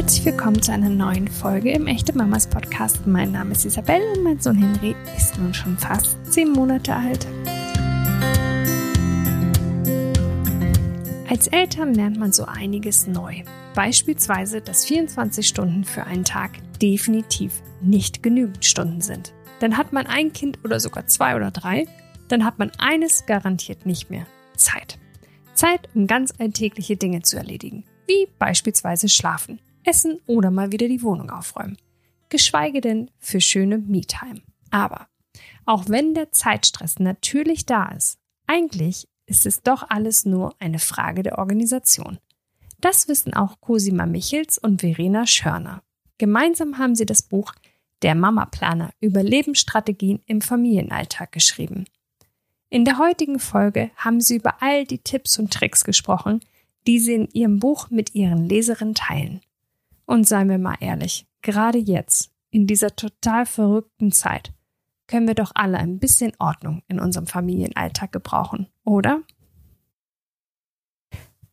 Herzlich willkommen zu einer neuen Folge im Echte Mamas Podcast. Mein Name ist Isabelle und mein Sohn Henry ist nun schon fast zehn Monate alt. Als Eltern lernt man so einiges neu. Beispielsweise, dass 24 Stunden für einen Tag definitiv nicht genügend Stunden sind. Dann hat man ein Kind oder sogar zwei oder drei, dann hat man eines garantiert nicht mehr. Zeit. Zeit, um ganz alltägliche Dinge zu erledigen, wie beispielsweise schlafen, essen oder mal wieder die Wohnung aufräumen. Geschweige denn für schöne Me-Time. Aber auch wenn der Zeitstress natürlich da ist, eigentlich ist es doch alles nur eine Frage der Organisation. Das wissen auch Cosima Michels und Verena Schörner. Gemeinsam haben sie das Buch Der Mama-Planer über Lebensstrategien im Familienalltag geschrieben. In der heutigen Folge haben sie über all die Tipps und Tricks gesprochen, die sie in ihrem Buch mit ihren Leserinnen teilen. Und seien wir mal ehrlich, gerade jetzt, in dieser total verrückten Zeit, können wir doch alle ein bisschen Ordnung in unserem Familienalltag gebrauchen, oder?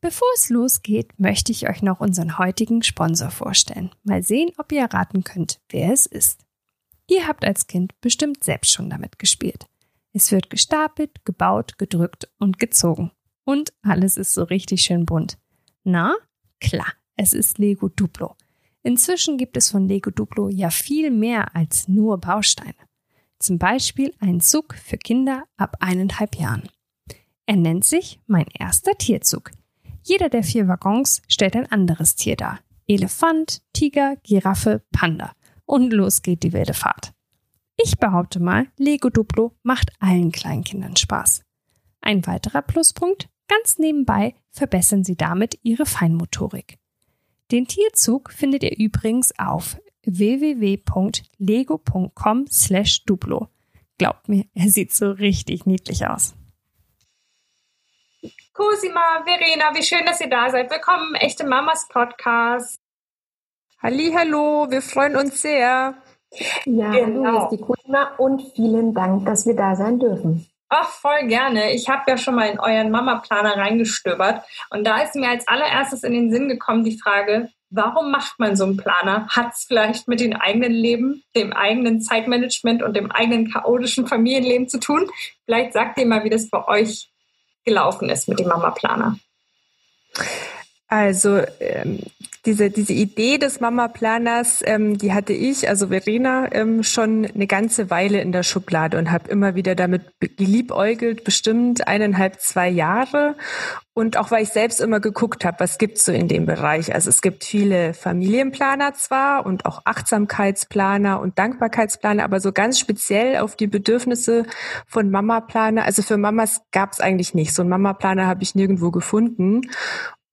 Bevor es losgeht, möchte ich euch noch unseren heutigen Sponsor vorstellen. Mal sehen, ob ihr erraten könnt, wer es ist. Ihr habt als Kind bestimmt selbst schon damit gespielt. Es wird gestapelt, gebaut, gedrückt und gezogen. Und alles ist so richtig schön bunt. Na? Klar, es ist Lego Duplo. Inzwischen gibt es von Lego Duplo ja viel mehr als nur Bausteine. Zum Beispiel ein Zug für Kinder ab eineinhalb Jahren. Er nennt sich Mein erster Tierzug. Jeder der vier Waggons stellt ein anderes Tier dar. Elefant, Tiger, Giraffe, Panda. Und los geht die wilde Fahrt. Ich behaupte mal, Lego Duplo macht allen Kleinkindern Spaß. Ein weiterer Pluspunkt, ganz nebenbei verbessern sie damit ihre Feinmotorik. Den Tierzug findet ihr übrigens auf www.lego.com slash Duplo. Glaubt mir, er sieht so richtig niedlich aus. Cosima, Verena, wie schön, dass ihr da seid. Willkommen im Echte Mamas Podcast. Hallo, wir freuen uns sehr. Ja, genau. hallo, ist die Cosima und vielen Dank, dass wir da sein dürfen. Ach, voll gerne. Ich habe ja schon mal in euren Mama-Planer reingestöbert und da ist mir als allererstes in den Sinn gekommen die Frage, Warum macht man so einen Planer? Hat es vielleicht mit dem eigenen Leben, dem eigenen Zeitmanagement und dem eigenen chaotischen Familienleben zu tun? Vielleicht sagt ihr mal, wie das bei euch gelaufen ist mit dem Mama-Planer. Also ähm, diese, diese Idee des Mama-Planers, ähm, die hatte ich, also Verena, ähm, schon eine ganze Weile in der Schublade und habe immer wieder damit geliebäugelt, bestimmt eineinhalb, zwei Jahre. Und auch weil ich selbst immer geguckt habe, was gibt's so in dem Bereich. Also es gibt viele Familienplaner zwar und auch Achtsamkeitsplaner und Dankbarkeitsplaner, aber so ganz speziell auf die Bedürfnisse von Mama-Planer. Also für Mamas gab's eigentlich nicht. So einen Mama-Planer habe ich nirgendwo gefunden.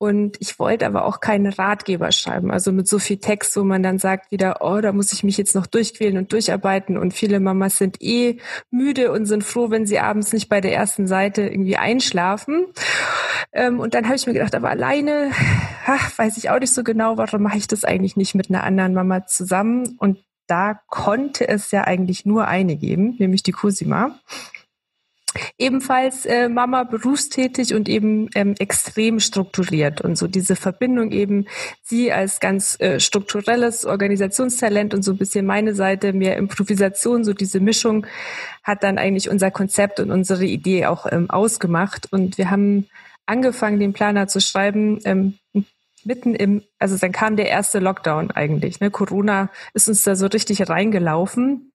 Und ich wollte aber auch keinen Ratgeber schreiben, also mit so viel Text, wo man dann sagt wieder, oh, da muss ich mich jetzt noch durchquälen und durcharbeiten. Und viele Mamas sind eh müde und sind froh, wenn sie abends nicht bei der ersten Seite irgendwie einschlafen. Ähm, und dann habe ich mir gedacht, aber alleine ach, weiß ich auch nicht so genau, warum mache ich das eigentlich nicht mit einer anderen Mama zusammen? Und da konnte es ja eigentlich nur eine geben, nämlich die Cosima. Ebenfalls äh, Mama berufstätig und eben ähm, extrem strukturiert und so diese Verbindung eben sie als ganz äh, strukturelles Organisationstalent und so ein bisschen meine Seite mehr Improvisation, so diese Mischung hat dann eigentlich unser Konzept und unsere Idee auch ähm, ausgemacht und wir haben angefangen, den Planer zu schreiben, ähm, mitten im, also dann kam der erste Lockdown eigentlich. Ne? Corona ist uns da so richtig reingelaufen.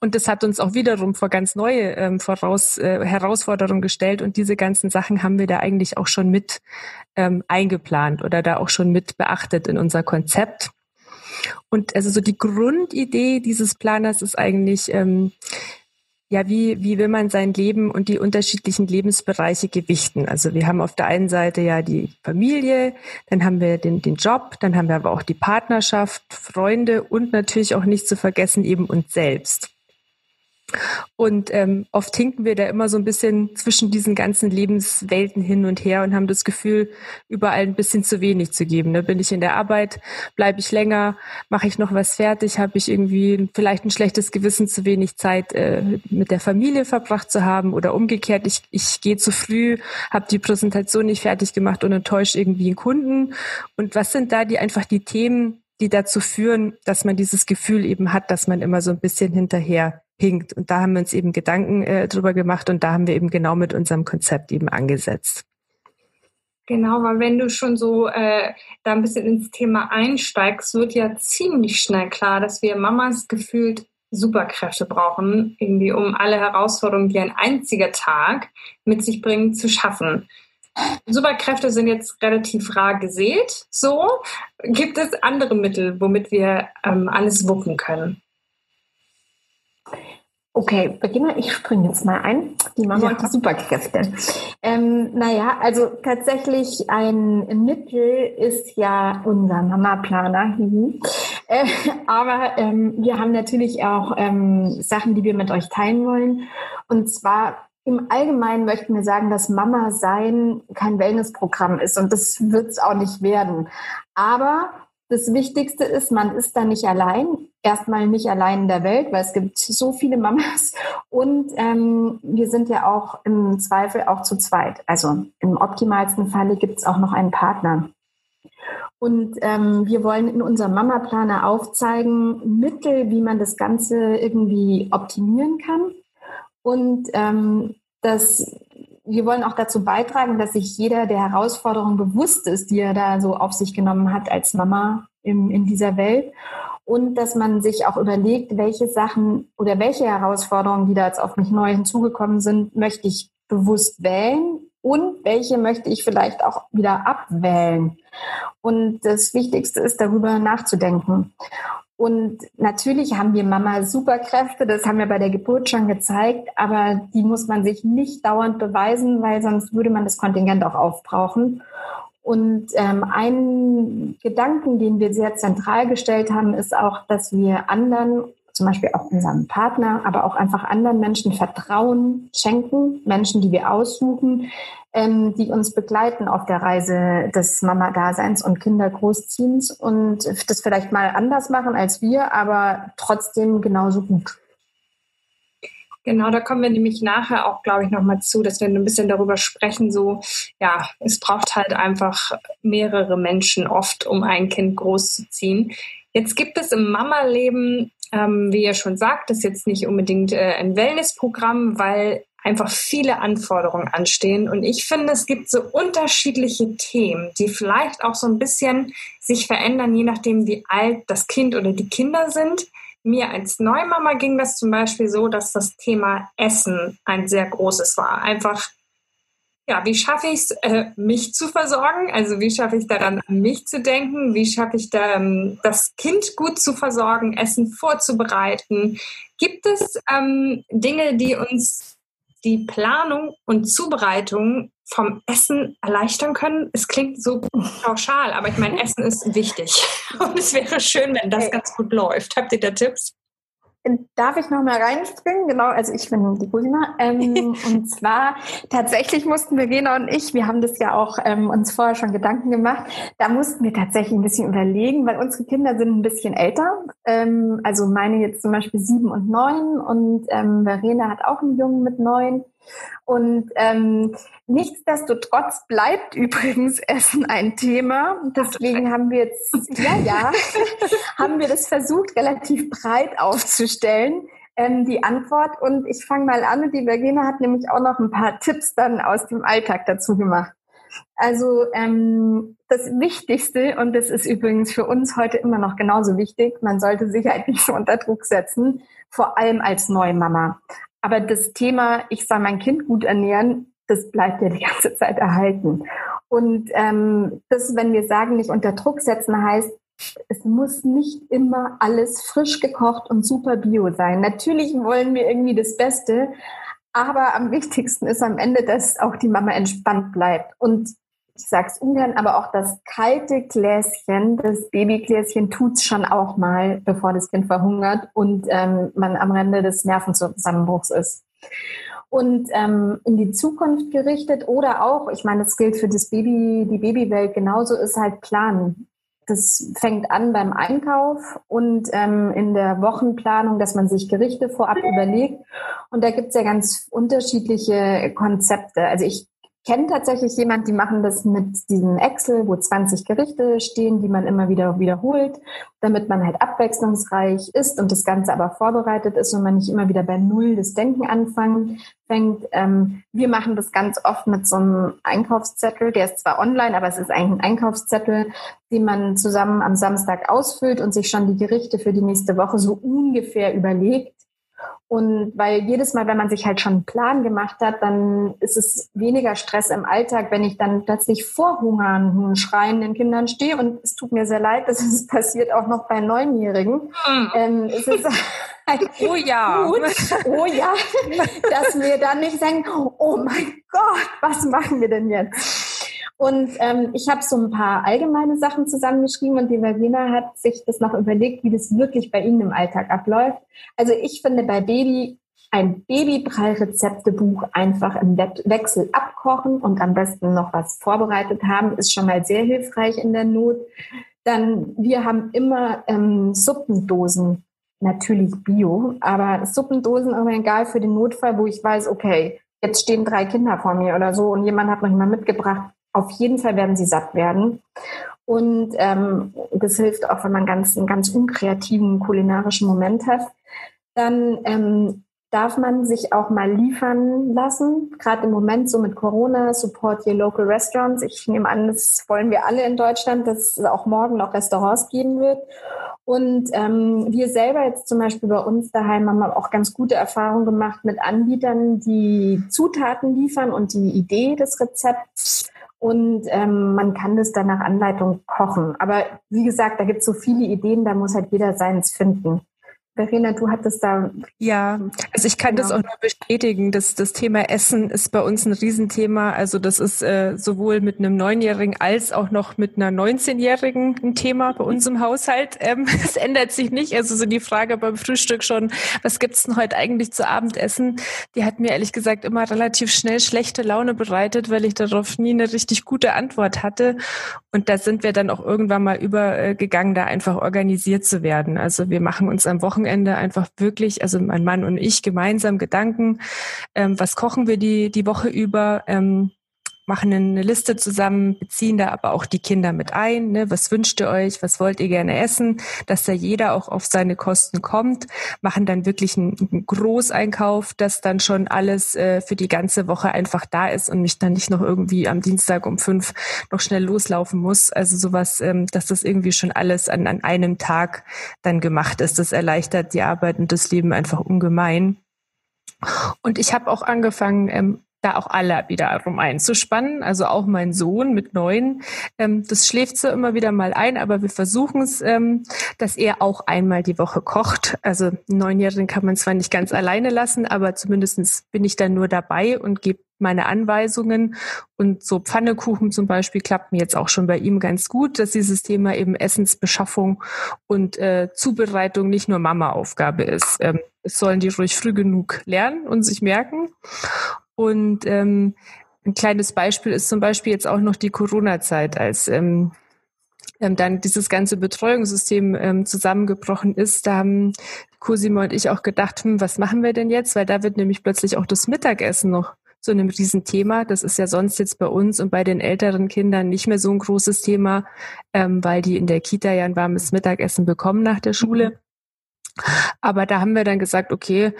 Und das hat uns auch wiederum vor ganz neue ähm, voraus, äh, Herausforderungen gestellt. Und diese ganzen Sachen haben wir da eigentlich auch schon mit ähm, eingeplant oder da auch schon mit beachtet in unser Konzept. Und also so die Grundidee dieses Planers ist eigentlich, ähm, ja, wie, wie will man sein Leben und die unterschiedlichen Lebensbereiche gewichten? Also wir haben auf der einen Seite ja die Familie, dann haben wir den, den Job, dann haben wir aber auch die Partnerschaft, Freunde und natürlich auch nicht zu vergessen eben uns selbst. Und ähm, oft hinken wir da immer so ein bisschen zwischen diesen ganzen Lebenswelten hin und her und haben das Gefühl, überall ein bisschen zu wenig zu geben. Ne? Bin ich in der Arbeit, bleibe ich länger, mache ich noch was fertig, habe ich irgendwie vielleicht ein schlechtes Gewissen, zu wenig Zeit äh, mit der Familie verbracht zu haben oder umgekehrt, ich, ich gehe zu früh, habe die Präsentation nicht fertig gemacht und enttäusche irgendwie einen Kunden. Und was sind da die einfach die Themen, die dazu führen, dass man dieses Gefühl eben hat, dass man immer so ein bisschen hinterher hinkt. Und da haben wir uns eben Gedanken äh, drüber gemacht und da haben wir eben genau mit unserem Konzept eben angesetzt. Genau, weil wenn du schon so äh, da ein bisschen ins Thema einsteigst, wird ja ziemlich schnell klar, dass wir Mamas gefühlt Superkräfte brauchen, irgendwie um alle Herausforderungen, die ein einziger Tag mit sich bringt, zu schaffen. Superkräfte sind jetzt relativ rar gesät. So gibt es andere Mittel, womit wir ähm, alles wuppen können. Okay, Regina, ich springe jetzt mal ein. Die Mama ja. und die Superkräfte. Ähm, naja, also tatsächlich ein Mittel ist ja unser Mama-Planer. Äh, aber ähm, wir haben natürlich auch ähm, Sachen, die wir mit euch teilen wollen. Und zwar im Allgemeinen möchten wir sagen, dass Mama sein kein Wellnessprogramm ist und das wird es auch nicht werden. Aber das Wichtigste ist, man ist da nicht allein. Erstmal nicht allein in der Welt, weil es gibt so viele Mamas. Und ähm, wir sind ja auch im Zweifel auch zu zweit. Also im optimalsten Falle gibt es auch noch einen Partner. Und ähm, wir wollen in unserem Mama-Planer aufzeigen, Mittel, wie man das Ganze irgendwie optimieren kann. Und ähm, das wir wollen auch dazu beitragen, dass sich jeder der Herausforderungen bewusst ist, die er da so auf sich genommen hat als Mama im, in dieser Welt. Und dass man sich auch überlegt, welche Sachen oder welche Herausforderungen, die da jetzt auf mich neu hinzugekommen sind, möchte ich bewusst wählen und welche möchte ich vielleicht auch wieder abwählen. Und das Wichtigste ist, darüber nachzudenken. Und natürlich haben wir Mama Superkräfte, das haben wir bei der Geburt schon gezeigt, aber die muss man sich nicht dauernd beweisen, weil sonst würde man das Kontingent auch aufbrauchen. Und ähm, ein Gedanken, den wir sehr zentral gestellt haben, ist auch, dass wir anderen, zum Beispiel auch unserem Partner, aber auch einfach anderen Menschen Vertrauen schenken, Menschen, die wir aussuchen, ähm, die uns begleiten auf der Reise des Mama-Daseins und Kindergroßziehens und das vielleicht mal anders machen als wir, aber trotzdem genauso gut. Genau, da kommen wir nämlich nachher auch, glaube ich, nochmal zu, dass wir ein bisschen darüber sprechen, so, ja, es braucht halt einfach mehrere Menschen oft, um ein Kind großzuziehen. Jetzt gibt es im Mama-Leben, ähm, wie ihr schon sagt, das ist jetzt nicht unbedingt äh, ein Wellnessprogramm, weil einfach viele Anforderungen anstehen. Und ich finde, es gibt so unterschiedliche Themen, die vielleicht auch so ein bisschen sich verändern, je nachdem, wie alt das Kind oder die Kinder sind. Mir als Neumama ging das zum Beispiel so, dass das Thema Essen ein sehr großes war. Einfach, ja, wie schaffe ich es, äh, mich zu versorgen? Also wie schaffe ich daran, an mich zu denken? Wie schaffe ich da, ähm, das Kind gut zu versorgen, Essen vorzubereiten? Gibt es ähm, Dinge, die uns die Planung und Zubereitung vom Essen erleichtern können. Es klingt so pauschal, aber ich meine, Essen ist wichtig. Und es wäre schön, wenn das ganz gut läuft. Habt ihr da Tipps? Darf ich noch mal reinspringen? Genau, also ich bin die Cousina. Ähm, und zwar tatsächlich mussten wir, Verena und ich, wir haben das ja auch ähm, uns vorher schon Gedanken gemacht, da mussten wir tatsächlich ein bisschen überlegen, weil unsere Kinder sind ein bisschen älter. Ähm, also meine jetzt zum Beispiel sieben und neun und ähm, Verena hat auch einen Jungen mit neun. Und ähm, nichtsdestotrotz bleibt übrigens Essen ein Thema. Deswegen haben wir jetzt, ja, ja, haben wir das versucht, relativ breit aufzustellen, ähm, die Antwort. Und ich fange mal an. Die Vergena hat nämlich auch noch ein paar Tipps dann aus dem Alltag dazu gemacht. Also ähm, das Wichtigste, und das ist übrigens für uns heute immer noch genauso wichtig, man sollte sich halt nicht so unter Druck setzen, vor allem als Neumama. Aber das Thema, ich soll mein Kind gut ernähren, das bleibt ja die ganze Zeit erhalten. Und ähm, das, wenn wir sagen, nicht unter Druck setzen, heißt, es muss nicht immer alles frisch gekocht und super bio sein. Natürlich wollen wir irgendwie das Beste, aber am wichtigsten ist am Ende, dass auch die Mama entspannt bleibt. Und ich sage es ungern, aber auch das kalte Gläschen, das Babygläschen tut's schon auch mal, bevor das Kind verhungert und ähm, man am Rande des Nervenzusammenbruchs ist. Und ähm, in die Zukunft gerichtet oder auch, ich meine, das gilt für das Baby, die Babywelt genauso, ist halt planen. Das fängt an beim Einkauf und ähm, in der Wochenplanung, dass man sich Gerichte vorab überlegt. Und da gibt's ja ganz unterschiedliche Konzepte. Also ich kenne tatsächlich jemand, die machen das mit diesem Excel, wo 20 Gerichte stehen, die man immer wieder wiederholt, damit man halt abwechslungsreich ist und das Ganze aber vorbereitet ist und man nicht immer wieder bei Null das Denken anfangen fängt. Ähm, wir machen das ganz oft mit so einem Einkaufszettel, der ist zwar online, aber es ist eigentlich ein Einkaufszettel, den man zusammen am Samstag ausfüllt und sich schon die Gerichte für die nächste Woche so ungefähr überlegt und weil jedes Mal, wenn man sich halt schon einen Plan gemacht hat, dann ist es weniger Stress im Alltag, wenn ich dann plötzlich vor hungernden, schreienden Kindern stehe. Und es tut mir sehr leid, dass es passiert auch noch bei Neunjährigen. Mhm. Ähm, es ist oh ja. Gut, oh ja, dass wir dann nicht sagen, oh mein Gott, was machen wir denn jetzt? Und ähm, ich habe so ein paar allgemeine Sachen zusammengeschrieben und die Verena hat sich das noch überlegt, wie das wirklich bei Ihnen im Alltag abläuft. Also ich finde bei Baby ein Babybrei-Rezeptebuch einfach im Wechsel abkochen und am besten noch was vorbereitet haben, ist schon mal sehr hilfreich in der Not. Dann, wir haben immer ähm, Suppendosen, natürlich Bio, aber Suppendosen immer egal für den Notfall, wo ich weiß, okay, jetzt stehen drei Kinder vor mir oder so und jemand hat noch jemand mitgebracht, auf jeden Fall werden sie satt werden. Und ähm, das hilft auch, wenn man ganz, einen ganz unkreativen kulinarischen Moment hat. Dann ähm, darf man sich auch mal liefern lassen. Gerade im Moment so mit Corona, support your local restaurants. Ich nehme an, das wollen wir alle in Deutschland, dass es auch morgen noch Restaurants geben wird. Und ähm, wir selber jetzt zum Beispiel bei uns daheim haben auch ganz gute Erfahrungen gemacht mit Anbietern, die Zutaten liefern und die Idee des Rezepts und ähm, man kann das dann nach Anleitung kochen. Aber wie gesagt, da gibt es so viele Ideen, da muss halt jeder seins finden. Verena, du hattest da. Ja, also ich kann genau. das auch nur bestätigen. dass das Thema Essen ist bei uns ein Riesenthema. Also das ist äh, sowohl mit einem Neunjährigen als auch noch mit einer 19-Jährigen ein Thema bei uns im Haushalt. Ähm, es ändert sich nicht. Also so die Frage beim Frühstück schon, was gibt's denn heute eigentlich zu Abendessen? Die hat mir ehrlich gesagt immer relativ schnell schlechte Laune bereitet, weil ich darauf nie eine richtig gute Antwort hatte. Und da sind wir dann auch irgendwann mal übergegangen, da einfach organisiert zu werden. Also wir machen uns am Wochenende Wochenende einfach wirklich, also mein Mann und ich gemeinsam Gedanken, ähm, was kochen wir die, die Woche über, ähm, machen eine Liste zusammen, beziehen da aber auch die Kinder mit ein. Ne? Was wünscht ihr euch? Was wollt ihr gerne essen? Dass da jeder auch auf seine Kosten kommt, machen dann wirklich einen, Großeinkauf, dass dann schon alles äh, für die ganze Woche einfach da ist und mich dann nicht noch irgendwie am Dienstag um fünf noch schnell loslaufen muss. Also sowas, ähm, dass das irgendwie schon alles an, an einem Tag dann gemacht ist. Das erleichtert die Arbeit und das Leben einfach ungemein. Und ich habe auch angefangen, ähm, da auch alle wiederum einzuspannen. Also auch mein Sohn mit neun. Ähm, das schläft so immer wieder mal ein, aber wir versuchen es, ähm, dass er auch einmal die Woche kocht. Also Neunjährigen kann man zwar nicht ganz alleine lassen, aber zumindestens bin ich dann nur dabei und gebe meine Anweisungen. Und so Pfannekuchen zum Beispiel klappt mir jetzt auch schon bei ihm ganz gut, dass dieses Thema eben Essensbeschaffung und äh, Zubereitung nicht nur Mama-Aufgabe ist. Ähm, es sollen die ruhig früh genug lernen und sich merken. Und ähm, ein kleines Beispiel ist zum Beispiel jetzt auch noch die Corona-Zeit, als ähm, ähm, dann dieses ganze Betreuungssystem ähm, zusammengebrochen ist. Da haben Cosimo und ich auch gedacht, hm, was machen wir denn jetzt? Weil da wird nämlich plötzlich auch das Mittagessen noch zu einem Riesenthema. Das ist ja sonst jetzt bei uns und bei den älteren Kindern nicht mehr so ein großes Thema, ähm, weil die in der Kita ja ein warmes Mittagessen bekommen nach der Schule. Aber da haben wir dann gesagt, okay,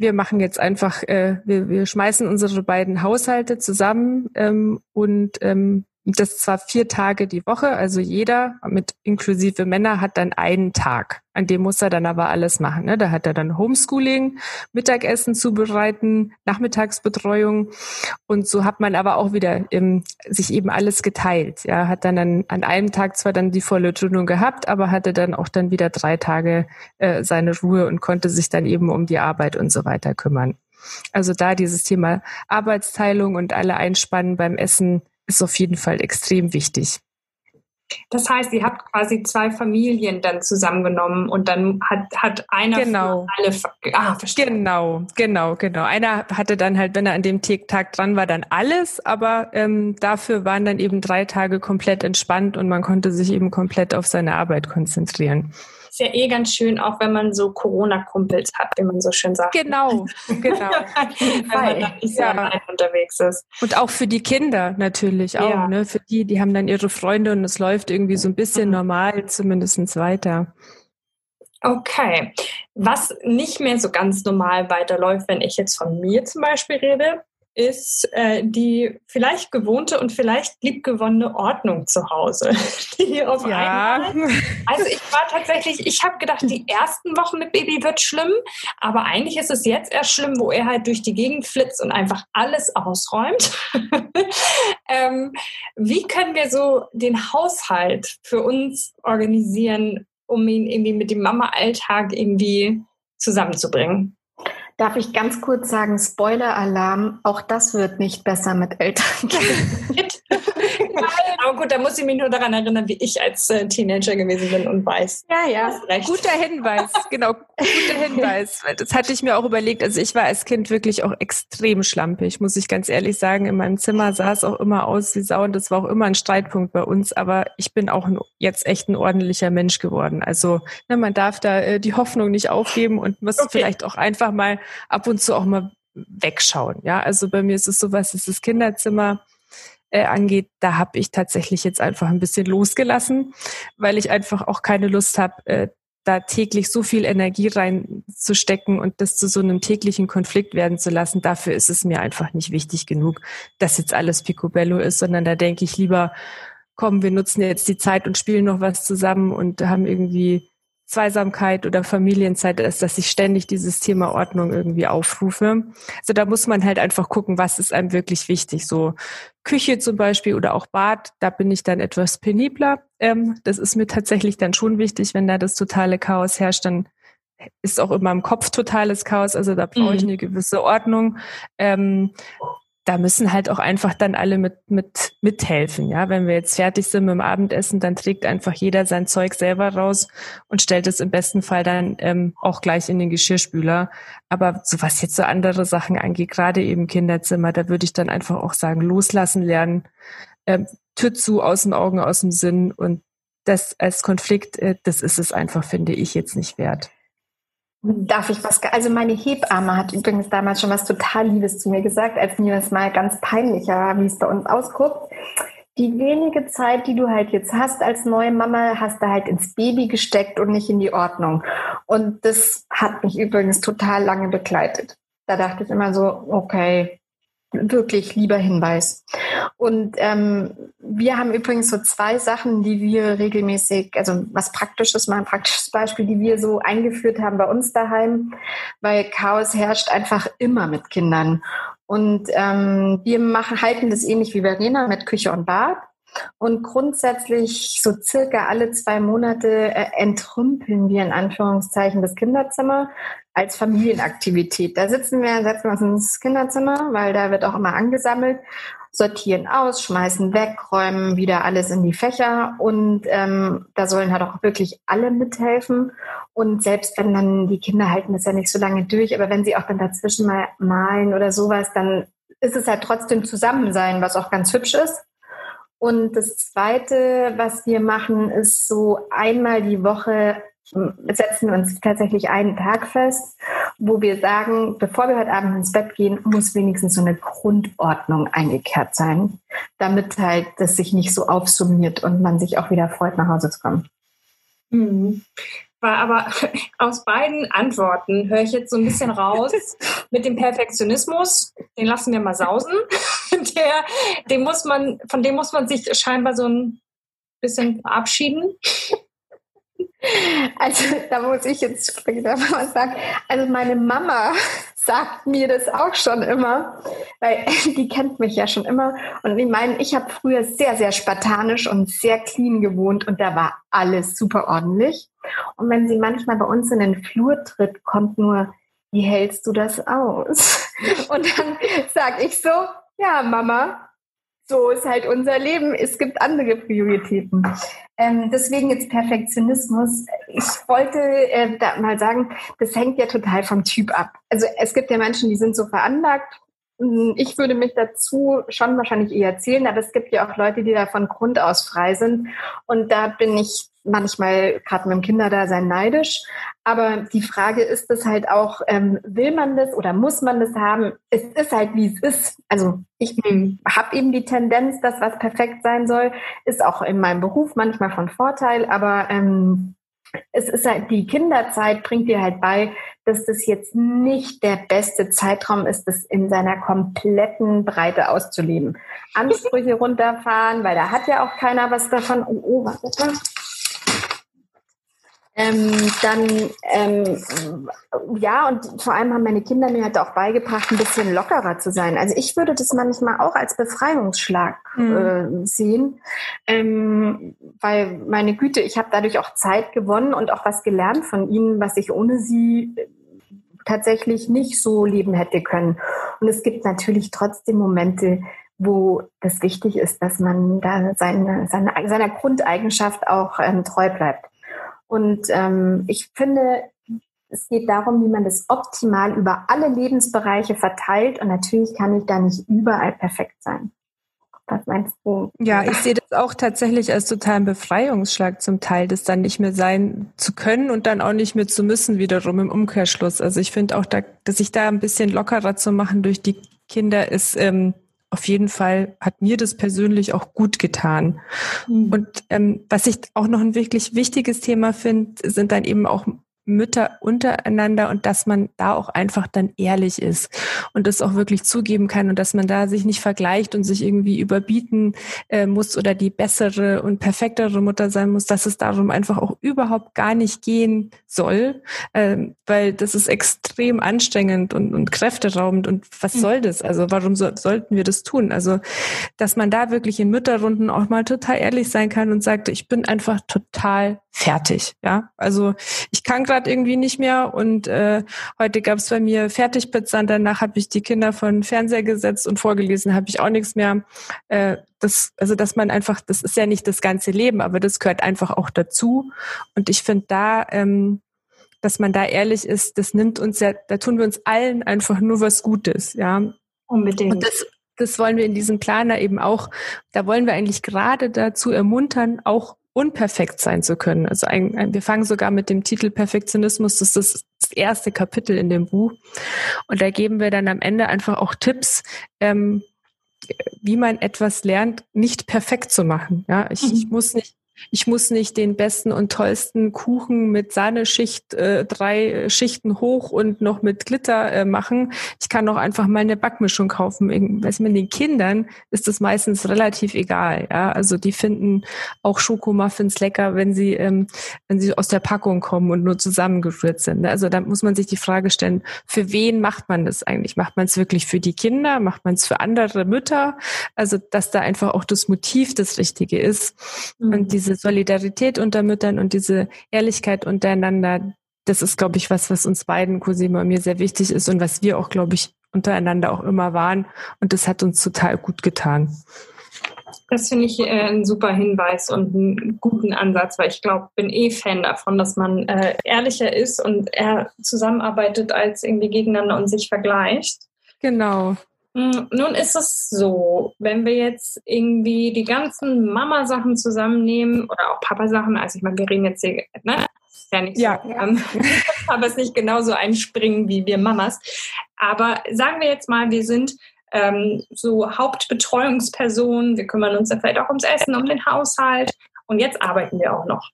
wir machen jetzt einfach, äh, wir, wir schmeißen unsere beiden Haushalte zusammen ähm, und ähm, das zwar vier Tage die Woche, also jeder mit inklusive Männer hat dann einen Tag. An dem muss er dann aber alles machen. Ne? Da hat er dann Homeschooling, Mittagessen zubereiten, Nachmittagsbetreuung und so hat man aber auch wieder im, sich eben alles geteilt. Ja, hat dann an, an einem Tag zwar dann die volle Tönung gehabt, aber hatte dann auch dann wieder drei Tage äh, seine Ruhe und konnte sich dann eben um die Arbeit und so weiter kümmern. Also da dieses Thema Arbeitsteilung und alle einspannen beim Essen ist auf jeden Fall extrem wichtig. Das heißt, ihr habt quasi zwei Familien dann zusammengenommen und dann hat, hat einer genau. alle. Ah, verstehe. Genau, genau, genau. Einer hatte dann halt, wenn er an dem Tag dran war, dann alles, aber ähm, dafür waren dann eben drei Tage komplett entspannt und man konnte sich eben komplett auf seine Arbeit konzentrieren. Ist ja eh ganz schön, auch wenn man so Corona-Kumpels hat, wie man so schön sagt. Genau, genau. wenn man dann nicht ja. allein unterwegs ist. Und auch für die Kinder natürlich auch, ja. ne? Für die, die haben dann ihre Freunde und es läuft irgendwie so ein bisschen mhm. normal zumindest weiter. Okay. Was nicht mehr so ganz normal weiterläuft, wenn ich jetzt von mir zum Beispiel rede, ist äh, die vielleicht gewohnte und vielleicht liebgewonnene Ordnung zu Hause. Die auf ja. einmal, also ich war tatsächlich, ich habe gedacht, die ersten Wochen mit Baby wird schlimm, aber eigentlich ist es jetzt erst schlimm, wo er halt durch die Gegend flitzt und einfach alles ausräumt. ähm, wie können wir so den Haushalt für uns organisieren, um ihn irgendwie mit dem Mama-Alltag irgendwie zusammenzubringen? Darf ich ganz kurz sagen, Spoiler-Alarm, auch das wird nicht besser mit Eltern. Aber gut, da muss ich mich nur daran erinnern, wie ich als äh, Teenager gewesen bin und weiß. Ja, ja. Guter Hinweis, genau. Guter Hinweis. Das hatte ich mir auch überlegt. Also ich war als Kind wirklich auch extrem schlampig, muss ich ganz ehrlich sagen. In meinem Zimmer sah es auch immer aus wie Sau und das war auch immer ein Streitpunkt bei uns. Aber ich bin auch ein, jetzt echt ein ordentlicher Mensch geworden. Also ne, man darf da äh, die Hoffnung nicht aufgeben und muss okay. vielleicht auch einfach mal ab und zu auch mal wegschauen. Ja, also bei mir ist es sowas, ist das Kinderzimmer äh, angeht, da habe ich tatsächlich jetzt einfach ein bisschen losgelassen, weil ich einfach auch keine Lust habe, äh, da täglich so viel Energie reinzustecken und das zu so einem täglichen Konflikt werden zu lassen. Dafür ist es mir einfach nicht wichtig genug, dass jetzt alles picobello ist, sondern da denke ich lieber, komm, wir nutzen jetzt die Zeit und spielen noch was zusammen und haben irgendwie Zweisamkeit oder Familienzeit ist, dass ich ständig dieses Thema Ordnung irgendwie aufrufe. Also da muss man halt einfach gucken, was ist einem wirklich wichtig. So Küche zum Beispiel oder auch Bad, da bin ich dann etwas penibler. Ähm, das ist mir tatsächlich dann schon wichtig, wenn da das totale Chaos herrscht, dann ist auch immer im Kopf totales Chaos. Also da brauche ich mhm. eine gewisse Ordnung. Ähm, da müssen halt auch einfach dann alle mit, mit, mithelfen. Ja, wenn wir jetzt fertig sind mit dem Abendessen, dann trägt einfach jeder sein Zeug selber raus und stellt es im besten Fall dann ähm, auch gleich in den Geschirrspüler. Aber so was jetzt so andere Sachen angeht, gerade eben Kinderzimmer, da würde ich dann einfach auch sagen, loslassen lernen, ähm, Tür zu, aus den Augen, aus dem Sinn und das als Konflikt, äh, das ist es einfach, finde ich, jetzt nicht wert. Darf ich was? Also meine Hebamme hat übrigens damals schon was total Liebes zu mir gesagt, als mir das mal ganz peinlich war, wie es bei uns ausguckt. Die wenige Zeit, die du halt jetzt hast als neue Mama, hast du halt ins Baby gesteckt und nicht in die Ordnung. Und das hat mich übrigens total lange begleitet. Da dachte ich immer so, okay, wirklich lieber Hinweis. Und ähm, wir haben übrigens so zwei Sachen, die wir regelmäßig, also was praktisches, mal ein praktisches Beispiel, die wir so eingeführt haben bei uns daheim, weil Chaos herrscht einfach immer mit Kindern. Und ähm, wir machen, halten das ähnlich wie Verena mit Küche und Bad. Und grundsätzlich so circa alle zwei Monate äh, entrümpeln wir in Anführungszeichen das Kinderzimmer als Familienaktivität. Da sitzen wir, setzen wir uns ins Kinderzimmer, weil da wird auch immer angesammelt, sortieren aus, schmeißen weg, räumen wieder alles in die Fächer und ähm, da sollen halt auch wirklich alle mithelfen. Und selbst wenn dann die Kinder halten das ja nicht so lange durch, aber wenn sie auch dann dazwischen mal malen oder sowas, dann ist es halt trotzdem Zusammensein, was auch ganz hübsch ist. Und das Zweite, was wir machen, ist so einmal die Woche setzen wir uns tatsächlich einen Tag fest, wo wir sagen, bevor wir heute Abend ins Bett gehen, muss wenigstens so eine Grundordnung eingekehrt sein, damit halt das sich nicht so aufsummiert und man sich auch wieder freut, nach Hause zu kommen. Mhm. Aber aus beiden Antworten höre ich jetzt so ein bisschen raus mit dem Perfektionismus. Den lassen wir mal sausen. Der, den muss man, von dem muss man sich scheinbar so ein bisschen verabschieden. Also da muss ich jetzt später mal sagen. Also meine Mama sagt mir das auch schon immer, weil die kennt mich ja schon immer. Und ich meine, ich habe früher sehr, sehr spartanisch und sehr clean gewohnt und da war alles super ordentlich. Und wenn sie manchmal bei uns in den Flur tritt, kommt nur, wie hältst du das aus? Und dann sage ich so, ja, Mama, so ist halt unser Leben. Es gibt andere Prioritäten. Ähm, deswegen jetzt Perfektionismus. Ich wollte äh, mal sagen, das hängt ja total vom Typ ab. Also es gibt ja Menschen, die sind so veranlagt. Hm, ich würde mich dazu schon wahrscheinlich eher zählen, aber es gibt ja auch Leute, die da von Grund aus frei sind. Und da bin ich manchmal gerade mit dem Kinderdasein neidisch. Aber die Frage ist es halt auch, ähm, will man das oder muss man das haben? Es ist halt, wie es ist. Also ich habe eben die Tendenz, dass was perfekt sein soll, ist auch in meinem Beruf manchmal von Vorteil, aber ähm, es ist halt, die Kinderzeit bringt dir halt bei, dass das jetzt nicht der beste Zeitraum ist, das in seiner kompletten Breite auszuleben. Ansprüche runterfahren, weil da hat ja auch keiner was davon. Oh, oh, warte ähm, dann, ähm, ja, und vor allem haben meine Kinder mir halt auch beigebracht, ein bisschen lockerer zu sein. Also ich würde das manchmal auch als Befreiungsschlag mhm. äh, sehen, ähm, weil meine Güte, ich habe dadurch auch Zeit gewonnen und auch was gelernt von ihnen, was ich ohne sie tatsächlich nicht so leben hätte können. Und es gibt natürlich trotzdem Momente, wo das wichtig ist, dass man da seine, seine, seiner Grundeigenschaft auch ähm, treu bleibt. Und ähm, ich finde, es geht darum, wie man das optimal über alle Lebensbereiche verteilt. Und natürlich kann ich da nicht überall perfekt sein. Was meinst du? Ja, ich sehe das auch tatsächlich als totalen Befreiungsschlag zum Teil, das dann nicht mehr sein zu können und dann auch nicht mehr zu müssen wiederum im Umkehrschluss. Also ich finde auch, da, dass sich da ein bisschen lockerer zu machen durch die Kinder ist ähm, auf jeden Fall hat mir das persönlich auch gut getan. Mhm. Und ähm, was ich auch noch ein wirklich wichtiges Thema finde, sind dann eben auch Mütter untereinander und dass man da auch einfach dann ehrlich ist und das auch wirklich zugeben kann und dass man da sich nicht vergleicht und sich irgendwie überbieten äh, muss oder die bessere und perfektere Mutter sein muss, dass es darum einfach auch überhaupt gar nicht gehen soll, äh, weil das ist extrem anstrengend und, und kräfteraubend und was mhm. soll das? Also warum so, sollten wir das tun? Also dass man da wirklich in Mütterrunden auch mal total ehrlich sein kann und sagt, ich bin einfach total fertig. Ja, also ich kann gerade irgendwie nicht mehr und äh, heute gab es bei mir Fertigpizza und danach habe ich die Kinder von Fernseher gesetzt und vorgelesen, habe ich auch nichts mehr. Äh, das, also dass man einfach, das ist ja nicht das ganze Leben, aber das gehört einfach auch dazu. Und ich finde da, ähm, dass man da ehrlich ist, das nimmt uns ja, da tun wir uns allen einfach nur was Gutes, ja. Unbedingt. Und das, das wollen wir in diesem Planer eben auch, da wollen wir eigentlich gerade dazu ermuntern, auch unperfekt sein zu können. Also ein, ein, wir fangen sogar mit dem Titel Perfektionismus, das ist das erste Kapitel in dem Buch. Und da geben wir dann am Ende einfach auch Tipps, ähm, wie man etwas lernt, nicht perfekt zu machen. Ja, ich, mhm. ich muss nicht ich muss nicht den besten und tollsten Kuchen mit Sahneschicht, äh, drei Schichten hoch und noch mit Glitter äh, machen. Ich kann auch einfach mal eine Backmischung kaufen. Weiß man, den Kindern ist das meistens relativ egal. Ja, also die finden auch Schokomuffins lecker, wenn sie, ähm, wenn sie aus der Packung kommen und nur zusammengerührt sind. Also da muss man sich die Frage stellen, für wen macht man das eigentlich? Macht man es wirklich für die Kinder? Macht man es für andere Mütter? Also, dass da einfach auch das Motiv das Richtige ist. Mhm. Und diese diese Solidarität unter Müttern und diese Ehrlichkeit untereinander, das ist, glaube ich, was, was uns beiden, Cosima und mir sehr wichtig ist und was wir auch, glaube ich, untereinander auch immer waren. Und das hat uns total gut getan. Das finde ich äh, ein super Hinweis und einen guten Ansatz, weil ich glaube, bin eh Fan davon, dass man äh, ehrlicher ist und eher zusammenarbeitet als irgendwie gegeneinander und sich vergleicht. Genau. Hm, nun ist es so, wenn wir jetzt irgendwie die ganzen Mama-Sachen zusammennehmen oder auch Papa-Sachen, also ich meine, wir reden jetzt hier, ne? Ist ja nicht ja, so, ja. Ähm, aber es nicht genauso einspringen wie wir Mamas. Aber sagen wir jetzt mal, wir sind ähm, so Hauptbetreuungspersonen, wir kümmern uns dann vielleicht auch ums Essen, um den Haushalt und jetzt arbeiten wir auch noch.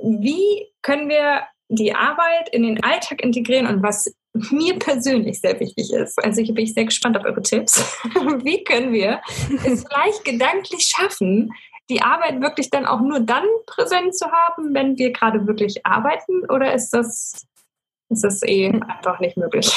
Wie können wir die Arbeit in den Alltag integrieren und was mir persönlich sehr wichtig ist. Also ich bin sehr gespannt auf eure Tipps. Wie können wir es vielleicht gedanklich schaffen, die Arbeit wirklich dann auch nur dann präsent zu haben, wenn wir gerade wirklich arbeiten? Oder ist das, ist das eh einfach nicht möglich?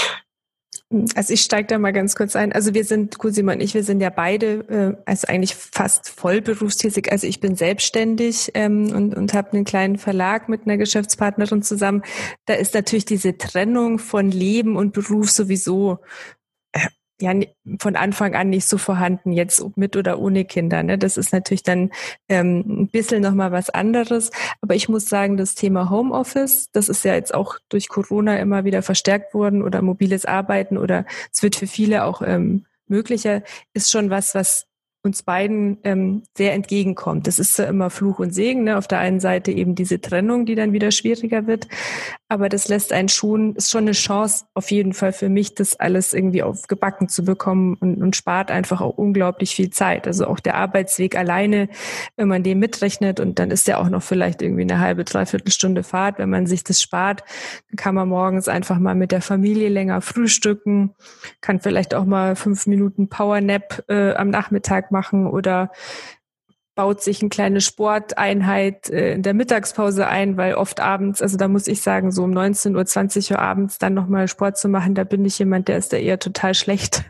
Also ich steige da mal ganz kurz ein. Also wir sind, Cosima und ich, wir sind ja beide, äh, also eigentlich fast voll berufstätig. Also ich bin selbstständig ähm, und, und habe einen kleinen Verlag mit einer Geschäftspartnerin zusammen. Da ist natürlich diese Trennung von Leben und Beruf sowieso ja von Anfang an nicht so vorhanden, jetzt mit oder ohne Kinder. Ne? Das ist natürlich dann ähm, ein bisschen nochmal was anderes. Aber ich muss sagen, das Thema Homeoffice, das ist ja jetzt auch durch Corona immer wieder verstärkt worden oder mobiles Arbeiten oder es wird für viele auch ähm, möglicher, ist schon was, was uns beiden ähm, sehr entgegenkommt. Das ist ja immer Fluch und Segen. Ne? Auf der einen Seite eben diese Trennung, die dann wieder schwieriger wird. Aber das lässt einen schon, ist schon eine Chance auf jeden Fall für mich, das alles irgendwie aufgebacken zu bekommen und, und spart einfach auch unglaublich viel Zeit. Also auch der Arbeitsweg alleine, wenn man den mitrechnet und dann ist ja auch noch vielleicht irgendwie eine halbe, dreiviertel Stunde Fahrt. Wenn man sich das spart, dann kann man morgens einfach mal mit der Familie länger frühstücken, kann vielleicht auch mal fünf Minuten Powernap äh, am Nachmittag machen oder baut sich eine kleine Sporteinheit äh, in der Mittagspause ein, weil oft abends, also da muss ich sagen, so um 19 Uhr, 20 Uhr abends dann nochmal Sport zu machen, da bin ich jemand, der ist da eher total schlecht.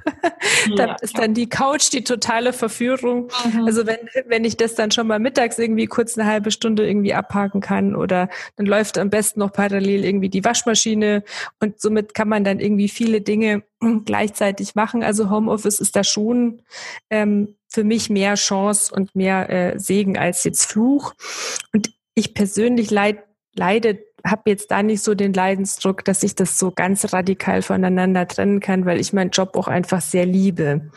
da ja, ist dann die Couch die totale Verführung. Mhm. Also wenn, wenn ich das dann schon mal mittags irgendwie kurz eine halbe Stunde irgendwie abhaken kann oder dann läuft am besten noch parallel irgendwie die Waschmaschine und somit kann man dann irgendwie viele Dinge gleichzeitig machen. Also Homeoffice ist da schon ähm, für mich mehr Chance und mehr äh, Segen als jetzt Fluch. Und ich persönlich leid, leide, habe jetzt da nicht so den Leidensdruck, dass ich das so ganz radikal voneinander trennen kann, weil ich meinen Job auch einfach sehr liebe.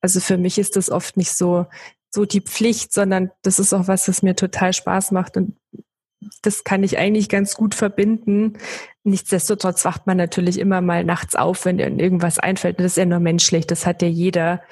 Also für mich ist das oft nicht so so die Pflicht, sondern das ist auch was, was mir total Spaß macht und das kann ich eigentlich ganz gut verbinden. Nichtsdestotrotz wacht man natürlich immer mal nachts auf, wenn irgendwas einfällt. Das ist ja nur menschlich, das hat ja jeder.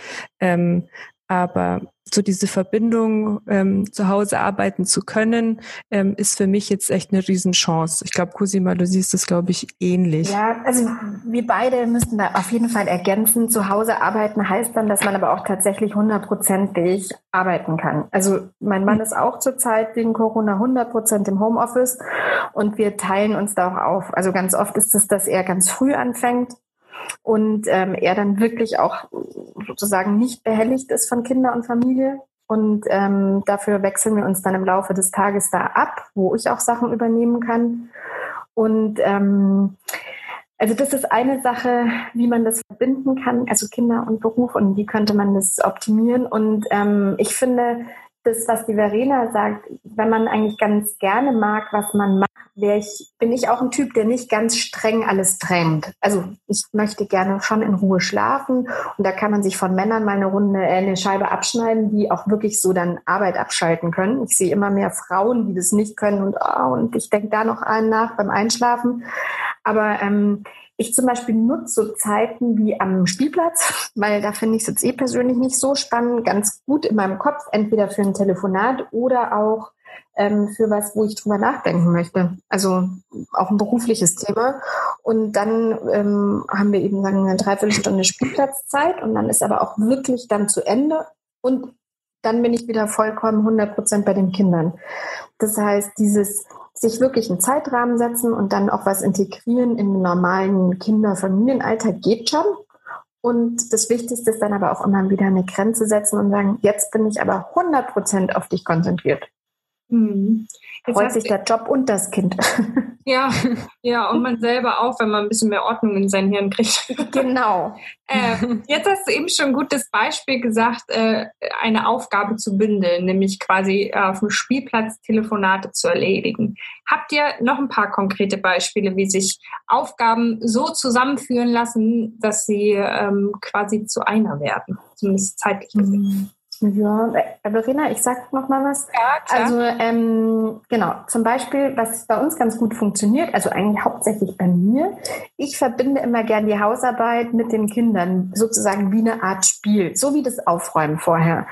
Ähm, aber so diese Verbindung, ähm, zu Hause arbeiten zu können, ähm, ist für mich jetzt echt eine Riesenchance. Ich glaube, Cosima, du siehst das, glaube ich, ähnlich. Ja, also wir beide müssen da auf jeden Fall ergänzen. Zu Hause arbeiten heißt dann, dass man aber auch tatsächlich hundertprozentig arbeiten kann. Also mein Mann ist auch zurzeit wegen Corona hundertprozent im Homeoffice und wir teilen uns da auch auf. Also ganz oft ist es, dass er ganz früh anfängt und ähm, er dann wirklich auch sozusagen nicht behelligt ist von Kinder und Familie. Und ähm, dafür wechseln wir uns dann im Laufe des Tages da ab, wo ich auch Sachen übernehmen kann. Und ähm, also das ist eine Sache, wie man das verbinden kann, also Kinder und Beruf und wie könnte man das optimieren. Und ähm, ich finde, das, was die Verena sagt, wenn man eigentlich ganz gerne mag, was man macht, ich, bin ich auch ein Typ, der nicht ganz streng alles trennt. Also ich möchte gerne schon in Ruhe schlafen und da kann man sich von Männern mal eine Runde, äh, eine Scheibe abschneiden, die auch wirklich so dann Arbeit abschalten können. Ich sehe immer mehr Frauen, die das nicht können und, oh, und ich denke da noch einen nach beim Einschlafen. Aber ähm, ich zum Beispiel nutze so Zeiten wie am Spielplatz, weil da finde ich es jetzt eh persönlich nicht so spannend, ganz gut in meinem Kopf, entweder für ein Telefonat oder auch ähm, für was, wo ich drüber nachdenken möchte. Also auch ein berufliches Thema. Und dann ähm, haben wir eben sagen, eine Dreiviertelstunde Spielplatzzeit und dann ist aber auch wirklich dann zu Ende und dann bin ich wieder vollkommen 100 Prozent bei den Kindern. Das heißt, dieses sich wirklich einen Zeitrahmen setzen und dann auch was integrieren in den normalen Kinder-Familienalltag geht schon. Und das Wichtigste ist dann aber auch immer wieder eine Grenze setzen und sagen, jetzt bin ich aber 100 Prozent auf dich konzentriert. Mhm. Freut sich der Job und das Kind. Ja, ja, und man selber auch, wenn man ein bisschen mehr Ordnung in sein Hirn kriegt. Genau. Äh, jetzt hast du eben schon ein gutes Beispiel gesagt, äh, eine Aufgabe zu bündeln, nämlich quasi äh, auf dem Spielplatz Telefonate zu erledigen. Habt ihr noch ein paar konkrete Beispiele, wie sich Aufgaben so zusammenführen lassen, dass sie ähm, quasi zu einer werden, zumindest zeitlich gesehen? Ja, äh, Verena, ich sag noch mal was. Ja, klar. Also ähm, genau, zum Beispiel, was bei uns ganz gut funktioniert, also eigentlich hauptsächlich bei mir. Ich verbinde immer gern die Hausarbeit mit den Kindern, sozusagen wie eine Art Spiel, so wie das Aufräumen vorher.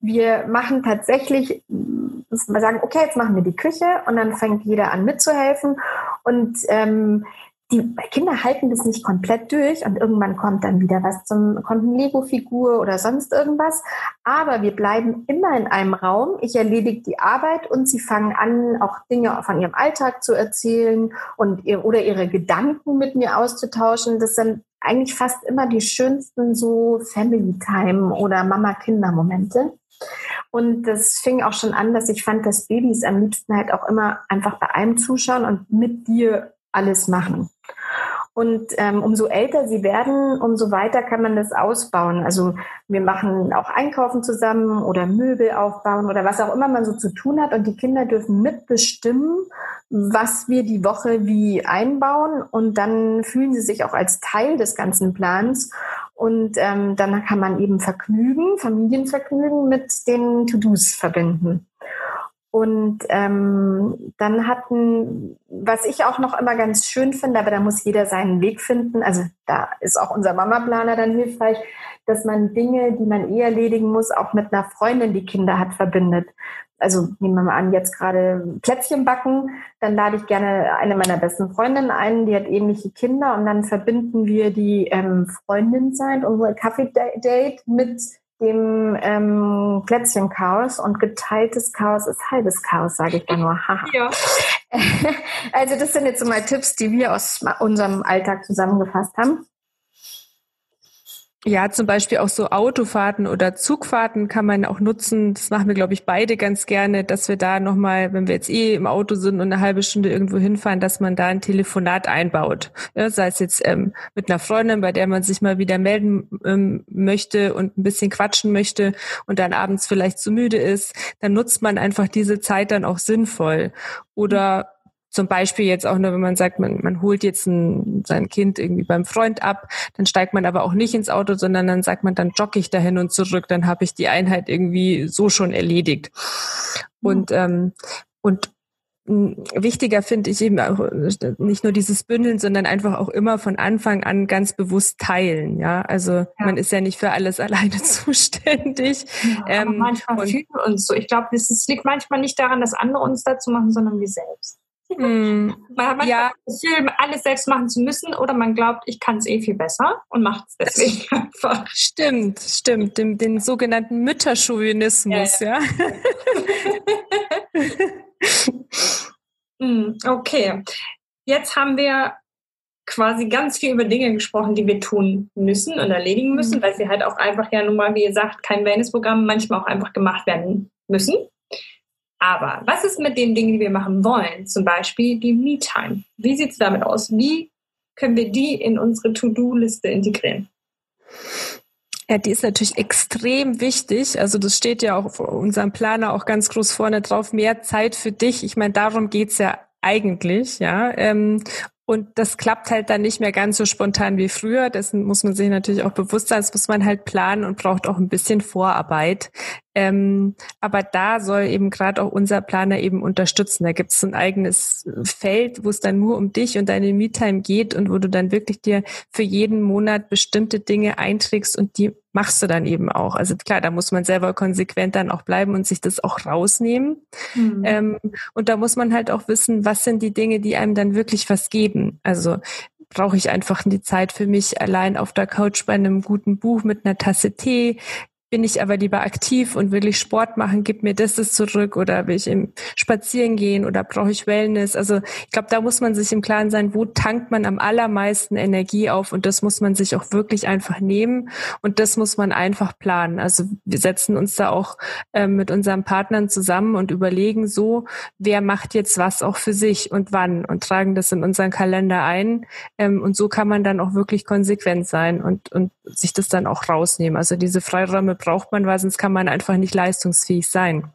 Wir machen tatsächlich, wir sagen, okay, jetzt machen wir die Küche und dann fängt jeder an mitzuhelfen und ähm, die Kinder halten das nicht komplett durch und irgendwann kommt dann wieder was zum, kommt eine Lego-Figur oder sonst irgendwas. Aber wir bleiben immer in einem Raum. Ich erledige die Arbeit und sie fangen an, auch Dinge von ihrem Alltag zu erzählen und ihr, oder ihre Gedanken mit mir auszutauschen. Das sind eigentlich fast immer die schönsten so Family Time oder Mama-Kinder-Momente. Und das fing auch schon an, dass ich fand, dass Babys am liebsten halt auch immer einfach bei einem zuschauen und mit dir alles machen. Und ähm, umso älter sie werden, umso weiter kann man das ausbauen. Also wir machen auch Einkaufen zusammen oder Möbel aufbauen oder was auch immer man so zu tun hat. Und die Kinder dürfen mitbestimmen, was wir die Woche wie einbauen. Und dann fühlen sie sich auch als Teil des ganzen Plans. Und ähm, dann kann man eben Vergnügen, Familienvergnügen mit den To-Dos verbinden. Und ähm, dann hatten, was ich auch noch immer ganz schön finde, aber da muss jeder seinen Weg finden. Also da ist auch unser Mama-Planer dann hilfreich, dass man Dinge, die man eh erledigen muss, auch mit einer Freundin, die Kinder hat, verbindet. Also nehmen wir mal an, jetzt gerade Plätzchen backen, dann lade ich gerne eine meiner besten Freundinnen ein, die hat ähnliche Kinder und dann verbinden wir die ähm, Freundin sein, unser Kaffee-Date mit dem ähm, Plätzchen-Chaos und geteiltes Chaos ist halbes Chaos, sage ich dann nur. Haha. Ja. also das sind jetzt so mal Tipps, die wir aus unserem Alltag zusammengefasst haben. Ja, zum Beispiel auch so Autofahrten oder Zugfahrten kann man auch nutzen. Das machen wir, glaube ich, beide ganz gerne, dass wir da nochmal, wenn wir jetzt eh im Auto sind und eine halbe Stunde irgendwo hinfahren, dass man da ein Telefonat einbaut. Ja, sei es jetzt ähm, mit einer Freundin, bei der man sich mal wieder melden ähm, möchte und ein bisschen quatschen möchte und dann abends vielleicht zu müde ist, dann nutzt man einfach diese Zeit dann auch sinnvoll. Oder zum Beispiel jetzt auch nur, wenn man sagt, man, man holt jetzt ein, sein Kind irgendwie beim Freund ab, dann steigt man aber auch nicht ins Auto, sondern dann sagt man, dann jogge ich dahin und zurück, dann habe ich die Einheit irgendwie so schon erledigt. Und, ähm, und wichtiger finde ich eben auch nicht nur dieses Bündeln, sondern einfach auch immer von Anfang an ganz bewusst teilen. Ja, also ja. man ist ja nicht für alles alleine zuständig. Ja, ähm, manchmal fühlen wir uns so. Ich glaube, es liegt manchmal nicht daran, dass andere uns dazu machen, sondern wir selbst. Mm, man hat ja. das Gefühl, alles selbst machen zu müssen oder man glaubt, ich kann es eh viel besser und macht es deswegen einfach. Stimmt, stimmt. Den, den sogenannten Mütterchauvinismus, ja. ja. mm, okay. Jetzt haben wir quasi ganz viel über Dinge gesprochen, die wir tun müssen und erledigen müssen, mhm. weil sie halt auch einfach ja nun mal, wie gesagt, kein Wellnessprogramm manchmal auch einfach gemacht werden müssen. Aber was ist mit den Dingen, die wir machen wollen? Zum Beispiel die Me-Time. Wie sieht es damit aus? Wie können wir die in unsere To-Do-Liste integrieren? Ja, die ist natürlich extrem wichtig. Also das steht ja auch auf unserem Planer auch ganz groß vorne drauf. Mehr Zeit für dich. Ich meine, darum geht's ja eigentlich, ja. Ähm, und das klappt halt dann nicht mehr ganz so spontan wie früher. Dessen muss man sich natürlich auch bewusst sein. Das muss man halt planen und braucht auch ein bisschen Vorarbeit. Ähm, aber da soll eben gerade auch unser Planer eben unterstützen. Da gibt es so ein eigenes Feld, wo es dann nur um dich und deine Me-Time geht und wo du dann wirklich dir für jeden Monat bestimmte Dinge einträgst und die machst du dann eben auch. Also klar, da muss man selber konsequent dann auch bleiben und sich das auch rausnehmen. Mhm. Ähm, und da muss man halt auch wissen, was sind die Dinge, die einem dann wirklich was geben. Also brauche ich einfach die Zeit für mich allein auf der Couch bei einem guten Buch mit einer Tasse Tee? Bin ich aber lieber aktiv und will ich Sport machen, gib mir das, das zurück oder will ich im Spazieren gehen oder brauche ich Wellness? Also ich glaube, da muss man sich im Klaren sein, wo tankt man am allermeisten Energie auf und das muss man sich auch wirklich einfach nehmen und das muss man einfach planen. Also wir setzen uns da auch äh, mit unseren Partnern zusammen und überlegen so, wer macht jetzt was auch für sich und wann und tragen das in unseren Kalender ein ähm, und so kann man dann auch wirklich konsequent sein und, und sich das dann auch rausnehmen. Also diese Freiräume braucht man, weil sonst kann man einfach nicht leistungsfähig sein.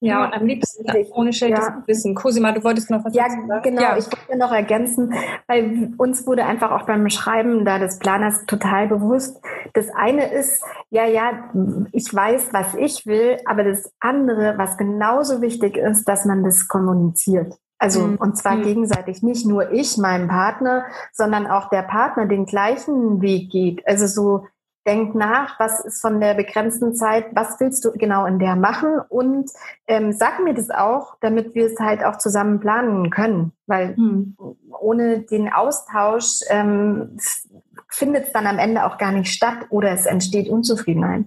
Ja, und am liebsten ohne schlechtes ja. Wissen. Cosima, du wolltest noch was ja, sagen? Genau, ja, ich wollte noch ergänzen, weil uns wurde einfach auch beim Schreiben da des Planers total bewusst, das eine ist, ja, ja, ich weiß, was ich will, aber das andere, was genauso wichtig ist, dass man das kommuniziert. Also, mhm. und zwar mhm. gegenseitig nicht nur ich, meinem Partner, sondern auch der Partner den gleichen Weg geht. Also so, denk nach, was ist von der begrenzten Zeit, was willst du genau in der machen und ähm, sag mir das auch, damit wir es halt auch zusammen planen können, weil hm. ohne den Austausch ähm, findet es dann am Ende auch gar nicht statt oder es entsteht Unzufriedenheit.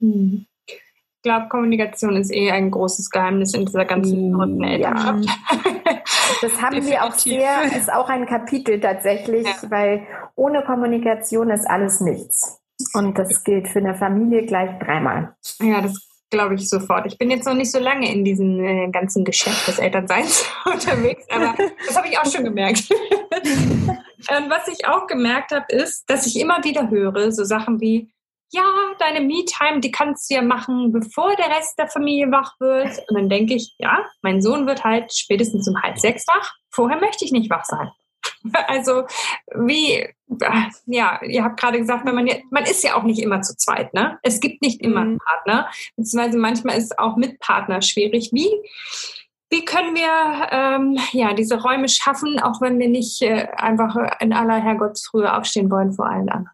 Hm. Ich glaube, Kommunikation ist eh ein großes Geheimnis in dieser ganzen verrückten Elternschaft. Ja. Das haben wir auch sehr, ist auch ein Kapitel tatsächlich, ja. weil ohne Kommunikation ist alles nichts. Und das gilt für eine Familie gleich dreimal. Ja, das glaube ich sofort. Ich bin jetzt noch nicht so lange in diesem äh, ganzen Geschäft des Elternseins unterwegs, aber das habe ich auch schon gemerkt. Und was ich auch gemerkt habe, ist, dass ich immer wieder höre, so Sachen wie, ja, deine Me-Time, die kannst du ja machen, bevor der Rest der Familie wach wird. Und dann denke ich, ja, mein Sohn wird halt spätestens um halb sechs wach. Vorher möchte ich nicht wach sein. Also wie, ja, ihr habt gerade gesagt, wenn man, man ist ja auch nicht immer zu zweit, ne? Es gibt nicht immer einen mhm. Partner, beziehungsweise manchmal ist es auch mit Partner schwierig. Wie, wie können wir ähm, ja, diese Räume schaffen, auch wenn wir nicht äh, einfach in aller Herrgottsfrühe aufstehen wollen vor allen anderen?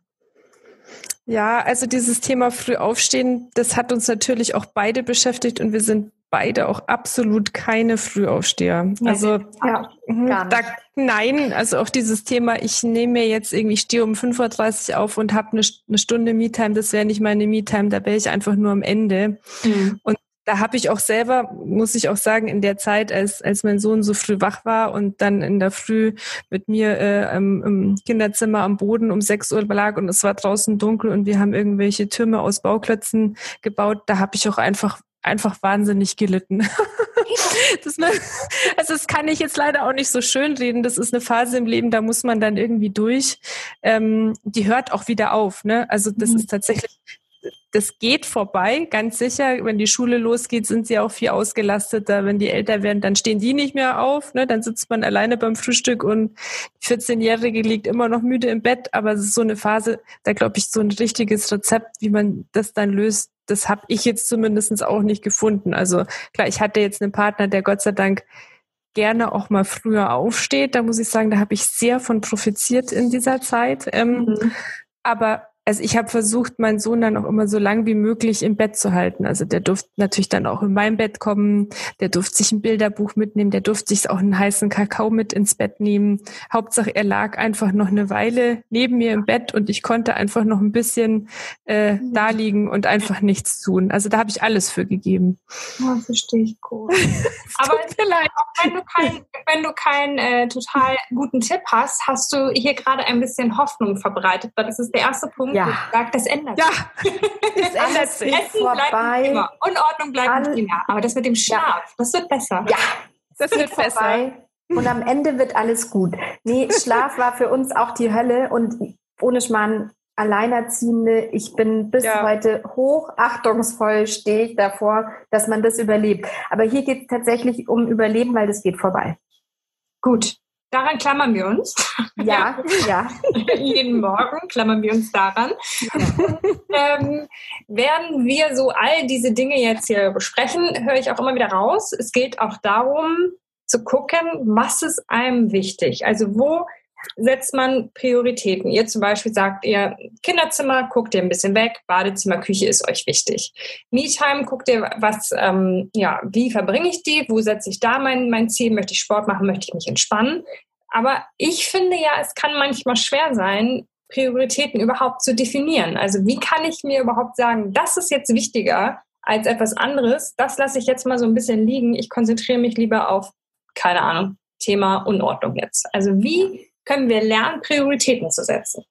Ja, also dieses Thema früh aufstehen, das hat uns natürlich auch beide beschäftigt und wir sind beide auch absolut keine Frühaufsteher. Also ja, mhm, da, nein, also auch dieses Thema, ich nehme mir jetzt irgendwie, ich stehe um 5.30 Uhr auf und habe eine, eine Stunde Me-Time, das wäre nicht meine Me-Time, da wäre ich einfach nur am Ende. Mhm. Und da habe ich auch selber, muss ich auch sagen, in der Zeit, als, als mein Sohn so früh wach war und dann in der Früh mit mir äh, im, im Kinderzimmer am Boden um 6 Uhr lag und es war draußen dunkel und wir haben irgendwelche Türme aus Bauklötzen gebaut, da habe ich auch einfach einfach wahnsinnig gelitten. das, also das kann ich jetzt leider auch nicht so schön reden. Das ist eine Phase im Leben, da muss man dann irgendwie durch. Ähm, die hört auch wieder auf. Ne? Also das mhm. ist tatsächlich das geht vorbei, ganz sicher. Wenn die Schule losgeht, sind sie auch viel ausgelasteter. Wenn die älter werden, dann stehen die nicht mehr auf. Ne? Dann sitzt man alleine beim Frühstück und die 14-Jährige liegt immer noch müde im Bett. Aber es ist so eine Phase, da glaube ich, so ein richtiges Rezept, wie man das dann löst, das habe ich jetzt zumindest auch nicht gefunden. Also klar, ich hatte jetzt einen Partner, der Gott sei Dank gerne auch mal früher aufsteht. Da muss ich sagen, da habe ich sehr von profitiert in dieser Zeit. Ähm, mhm. Aber also ich habe versucht, meinen Sohn dann auch immer so lang wie möglich im Bett zu halten. Also der durfte natürlich dann auch in mein Bett kommen, der durfte sich ein Bilderbuch mitnehmen, der durfte sich auch einen heißen Kakao mit ins Bett nehmen. Hauptsache, er lag einfach noch eine Weile neben mir im Bett und ich konnte einfach noch ein bisschen äh, mhm. da liegen und einfach nichts tun. Also da habe ich alles für gegeben. Ja, verstehe ich cool. Aber auch wenn du keinen wenn du keinen äh, total guten Tipp hast, hast du hier gerade ein bisschen Hoffnung verbreitet, weil das ist der erste Punkt, ja. Sagt, das ändert sich. Ja, das ändert sich. Essen bleibt immer. Unordnung bleibt All, immer. Aber das mit dem Schlaf, ja. das wird besser. Ja, das wird besser. Und am Ende wird alles gut. Nee, Schlaf war für uns auch die Hölle und ohne Schmarrn Alleinerziehende, ich bin bis ja. heute hochachtungsvoll, stehe ich davor, dass man das überlebt. Aber hier geht es tatsächlich um Überleben, weil das geht vorbei. Gut, Daran klammern wir uns. Ja, ja. Jeden Morgen klammern wir uns daran. Ja. ähm, werden wir so all diese Dinge jetzt hier besprechen, höre ich auch immer wieder raus. Es geht auch darum, zu gucken, was ist einem wichtig? Also wo setzt man Prioritäten? Ihr zum Beispiel sagt ihr, Kinderzimmer, guckt ihr ein bisschen weg, Badezimmer, Küche ist euch wichtig. Me-Time, guckt ihr, was, ähm, ja, wie verbringe ich die? Wo setze ich da mein, mein Ziel? Möchte ich Sport machen? Möchte ich mich entspannen? Aber ich finde ja, es kann manchmal schwer sein, Prioritäten überhaupt zu definieren. Also wie kann ich mir überhaupt sagen, das ist jetzt wichtiger als etwas anderes? Das lasse ich jetzt mal so ein bisschen liegen. Ich konzentriere mich lieber auf, keine Ahnung, Thema Unordnung jetzt. Also wie können wir lernen, Prioritäten zu setzen?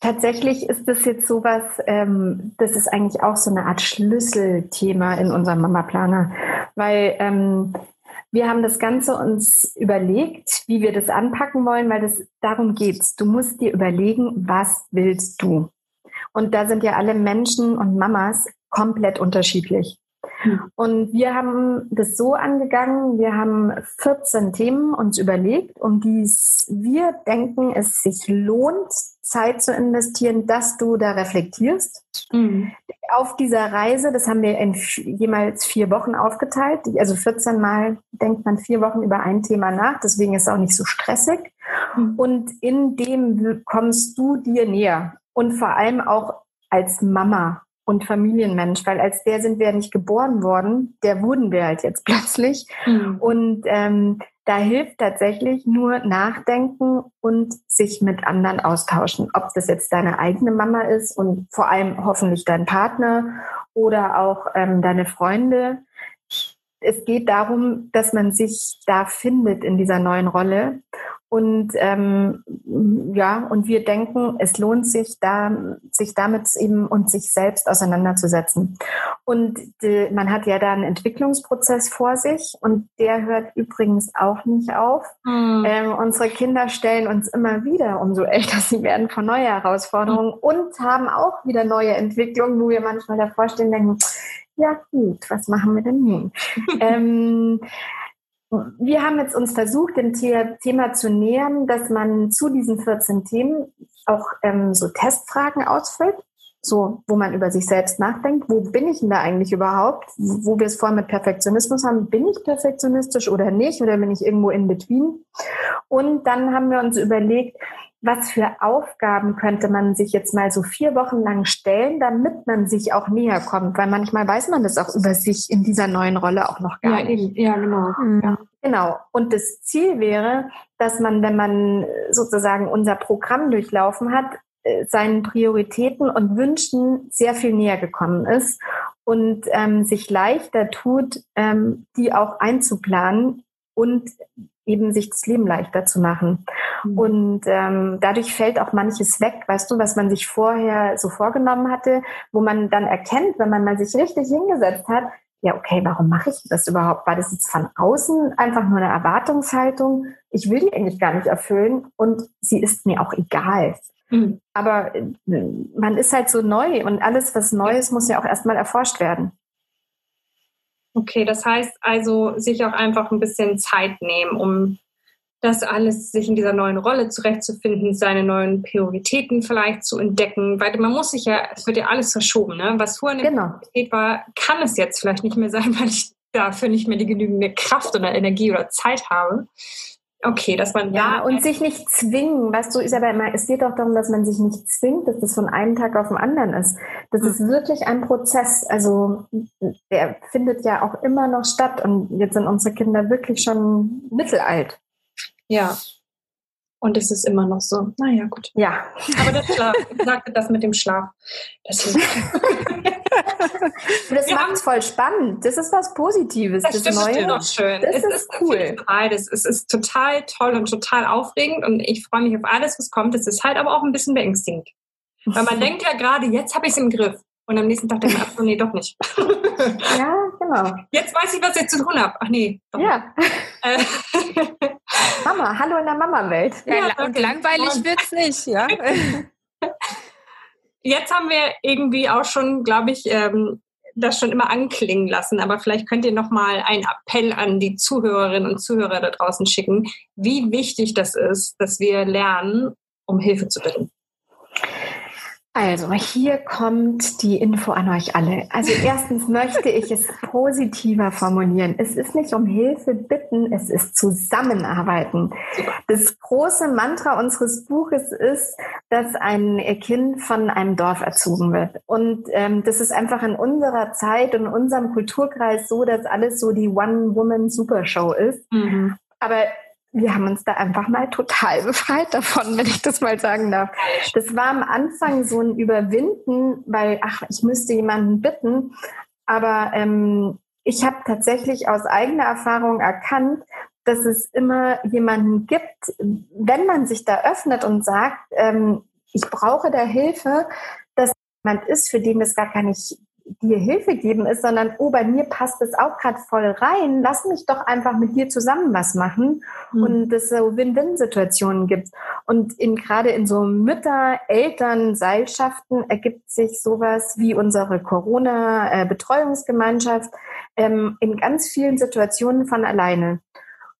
Tatsächlich ist das jetzt sowas, ähm, das ist eigentlich auch so eine Art Schlüsselthema in unserem Mama-Planer, weil ähm, wir haben das Ganze uns überlegt, wie wir das anpacken wollen, weil das darum geht. Du musst dir überlegen, was willst du? Und da sind ja alle Menschen und Mamas komplett unterschiedlich. Und wir haben das so angegangen, wir haben 14 Themen uns überlegt, um die wir denken, es sich lohnt, Zeit zu investieren, dass du da reflektierst. Mhm. Auf dieser Reise, das haben wir in jemals vier Wochen aufgeteilt. Also 14 Mal denkt man vier Wochen über ein Thema nach, deswegen ist es auch nicht so stressig. Mhm. Und in dem kommst du dir näher. Und vor allem auch als Mama und Familienmensch, weil als der sind wir ja nicht geboren worden, der wurden wir halt jetzt plötzlich. Mhm. Und ähm, da hilft tatsächlich nur Nachdenken und sich mit anderen austauschen. Ob das jetzt deine eigene Mama ist und vor allem hoffentlich dein Partner oder auch ähm, deine Freunde. Es geht darum, dass man sich da findet in dieser neuen Rolle Und ähm, ja, und wir denken, es lohnt sich, da sich damit eben und sich selbst auseinanderzusetzen. Und die, man hat ja da einen Entwicklungsprozess vor sich und der hört übrigens auch nicht auf. Mhm. Ähm, unsere Kinder stellen uns immer wieder, umso älter sie werden, vor neue Herausforderungen mhm. und haben auch wieder neue Entwicklungen, wo wir manchmal davor stehen und denken, ja gut, was machen wir denn nun? ähm, wir haben jetzt uns versucht, dem Thema zu nähern, dass man zu diesen 14 Themen auch ähm, so Testfragen ausfüllt, so wo man über sich selbst nachdenkt. Wo bin ich denn da eigentlich überhaupt? Wo wir es vorhin mit Perfektionismus haben, bin ich perfektionistisch oder nicht? Oder bin ich irgendwo in between? Und dann haben wir uns überlegt, was für Aufgaben könnte man sich jetzt mal so vier Wochen lang stellen, damit man sich auch näher kommt? Weil manchmal weiß man das auch über sich in dieser neuen Rolle auch noch gar ja, nicht. Ja, genau. Mhm. Ja. Genau. Und das Ziel wäre, dass man, wenn man sozusagen unser Programm durchlaufen hat, äh, seinen Prioritäten und Wünschen sehr viel näher gekommen ist und ähm, sich leichter tut, ähm, die auch einzuplanen und eben sich das Leben leichter zu machen. Mhm. Und ähm, dadurch fällt auch manches weg, weißt du, was man sich vorher so vorgenommen hatte, wo man dann erkennt, wenn man mal sich richtig hingesetzt hat, ja, okay, warum mache ich das überhaupt? War das jetzt von außen einfach nur eine Erwartungshaltung? Ich will die eigentlich gar nicht erfüllen und sie ist mir auch egal. Mhm. Aber äh, man ist halt so neu und alles, was neu ist, muss ja auch erstmal erforscht werden. Okay, das heißt also, sich auch einfach ein bisschen Zeit nehmen, um das alles, sich in dieser neuen Rolle zurechtzufinden, seine neuen Prioritäten vielleicht zu entdecken, weil man muss sich ja, es wird ja alles verschoben, ne? Was vorhin genau. Priorität war, kann es jetzt vielleicht nicht mehr sein, weil ich dafür nicht mehr die genügende Kraft oder Energie oder Zeit habe. Okay, dass man ja und sich nicht zwingen, weißt du, Isabel, es geht auch darum, dass man sich nicht zwingt, dass das von einem Tag auf den anderen ist. Das mhm. ist wirklich ein Prozess. Also der findet ja auch immer noch statt und jetzt sind unsere Kinder wirklich schon mittelalt. Ja. Und es ist immer noch so. Naja, gut. Ja. Aber der Schlaf, ich sagte das mit dem Schlaf. Das, das macht es voll spannend. Das ist was Positives. Das, das Neue. Doch schön. Das es ist, ist cool. Beides. Es ist total toll und total aufregend und ich freue mich auf alles, was kommt. Es ist halt aber auch ein bisschen beängstigend. Weil man denkt ja gerade, jetzt habe ich es im Griff. Und am nächsten Tag denkt man, ach nee, doch nicht. ja, genau. Jetzt weiß ich, was ich zu tun habe. Ach nee. Doch ja. Äh. Mama, hallo in der Mama-Welt. Ja, ja, und langweilig wird es nicht, ja. Jetzt haben wir irgendwie auch schon, glaube ich, ähm, das schon immer anklingen lassen, aber vielleicht könnt ihr noch mal einen Appell an die Zuhörerinnen und Zuhörer da draußen schicken, wie wichtig das ist, dass wir lernen, um Hilfe zu bitten. Also, hier kommt die Info an euch alle. Also, erstens möchte ich es positiver formulieren. Es ist nicht um Hilfe bitten, es ist Zusammenarbeiten. Das große Mantra unseres Buches ist, dass ein Kind von einem Dorf erzogen wird. Und ähm, das ist einfach in unserer Zeit und in unserem Kulturkreis so, dass alles so die One-Woman-Supershow ist. Mhm. Aber wir haben uns da einfach mal total befreit davon, wenn ich das mal sagen darf. Das war am Anfang so ein Überwinden, weil, ach, ich müsste jemanden bitten. Aber ähm, ich habe tatsächlich aus eigener Erfahrung erkannt, dass es immer jemanden gibt, wenn man sich da öffnet und sagt, ähm, ich brauche da Hilfe, dass jemand ist, für den das gar gar nicht dir Hilfe geben ist, sondern, oh, bei mir passt es auch gerade voll rein, lass mich doch einfach mit dir zusammen was machen mhm. und es so Win-Win-Situationen gibt. Und in, gerade in so Mütter-, Eltern-, Seilschaften ergibt sich sowas wie unsere Corona-Betreuungsgemeinschaft ähm, in ganz vielen Situationen von alleine.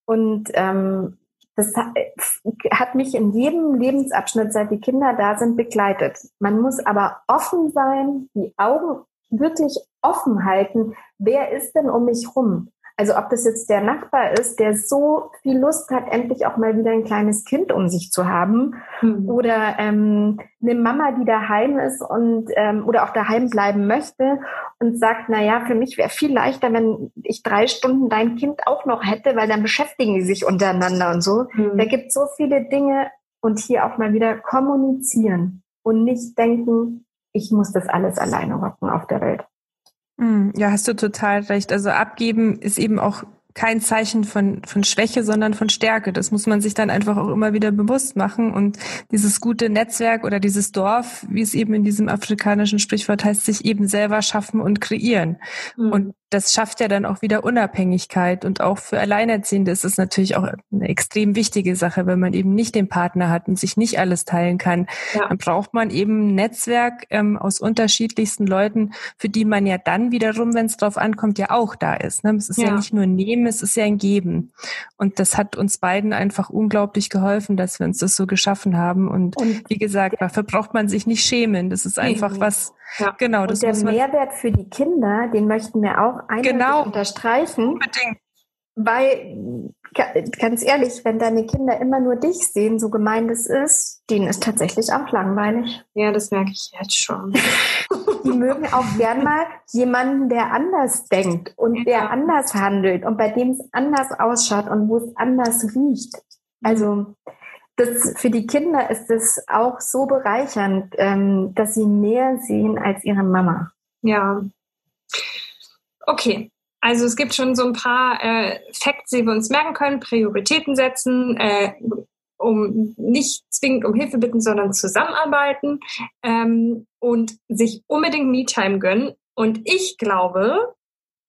Und ähm, das hat mich in jedem Lebensabschnitt, seit die Kinder da sind, begleitet. Man muss aber offen sein, die Augen wirklich offen halten, wer ist denn um mich rum? Also ob das jetzt der Nachbar ist, der so viel Lust hat, endlich auch mal wieder ein kleines Kind um sich zu haben, mhm. oder ähm, eine Mama, die daheim ist und ähm, oder auch daheim bleiben möchte und sagt, na ja, für mich wäre viel leichter, wenn ich drei Stunden dein Kind auch noch hätte, weil dann beschäftigen die sich untereinander und so. Mhm. Da gibt so viele Dinge und hier auch mal wieder kommunizieren und nicht denken, ich muss das alles alleine rocken auf der Welt. Hm, ja, hast du total recht. Also abgeben ist eben auch kein Zeichen von, von Schwäche, sondern von Stärke. Das muss man sich dann einfach auch immer wieder bewusst machen. Und dieses gute Netzwerk oder dieses Dorf, wie es eben in diesem afrikanischen Sprichwort heißt, sich eben selber schaffen und kreieren. Mhm. Und das schafft ja dann auch wieder Unabhängigkeit. Und auch für Alleinerziehende ist es natürlich auch eine extrem wichtige Sache, wenn man eben nicht den Partner hat und sich nicht alles teilen kann. Ja. Dann braucht man eben ein Netzwerk ähm, aus unterschiedlichsten Leuten, für die man ja dann wiederum, wenn es drauf ankommt, ja auch da ist. Ne? Es ist ja. ja nicht nur ein Nehmen, es ist ja ein Geben. Und das hat uns beiden einfach unglaublich geholfen, dass wir uns das so geschaffen haben. Und, und wie gesagt, dafür braucht man sich nicht schämen. Das ist einfach was, ja. Genau, das und der Mehrwert für die Kinder, den möchten wir auch eindeutig genau. unterstreichen. Unbedingt. Weil, ganz ehrlich, wenn deine Kinder immer nur dich sehen, so gemein das ist, denen ist tatsächlich auch langweilig. Ja, das merke ich jetzt schon. Die mögen auch gern mal jemanden, der anders denkt und ja. der anders handelt und bei dem es anders ausschaut und wo es anders riecht. Also, das, für die Kinder ist es auch so bereichernd, ähm, dass sie mehr sehen als ihre Mama. Ja. Okay. Also es gibt schon so ein paar äh, Facts, die wir uns merken können, Prioritäten setzen, äh, um nicht zwingend um Hilfe bitten, sondern zusammenarbeiten ähm, und sich unbedingt Me-Time gönnen. Und ich glaube,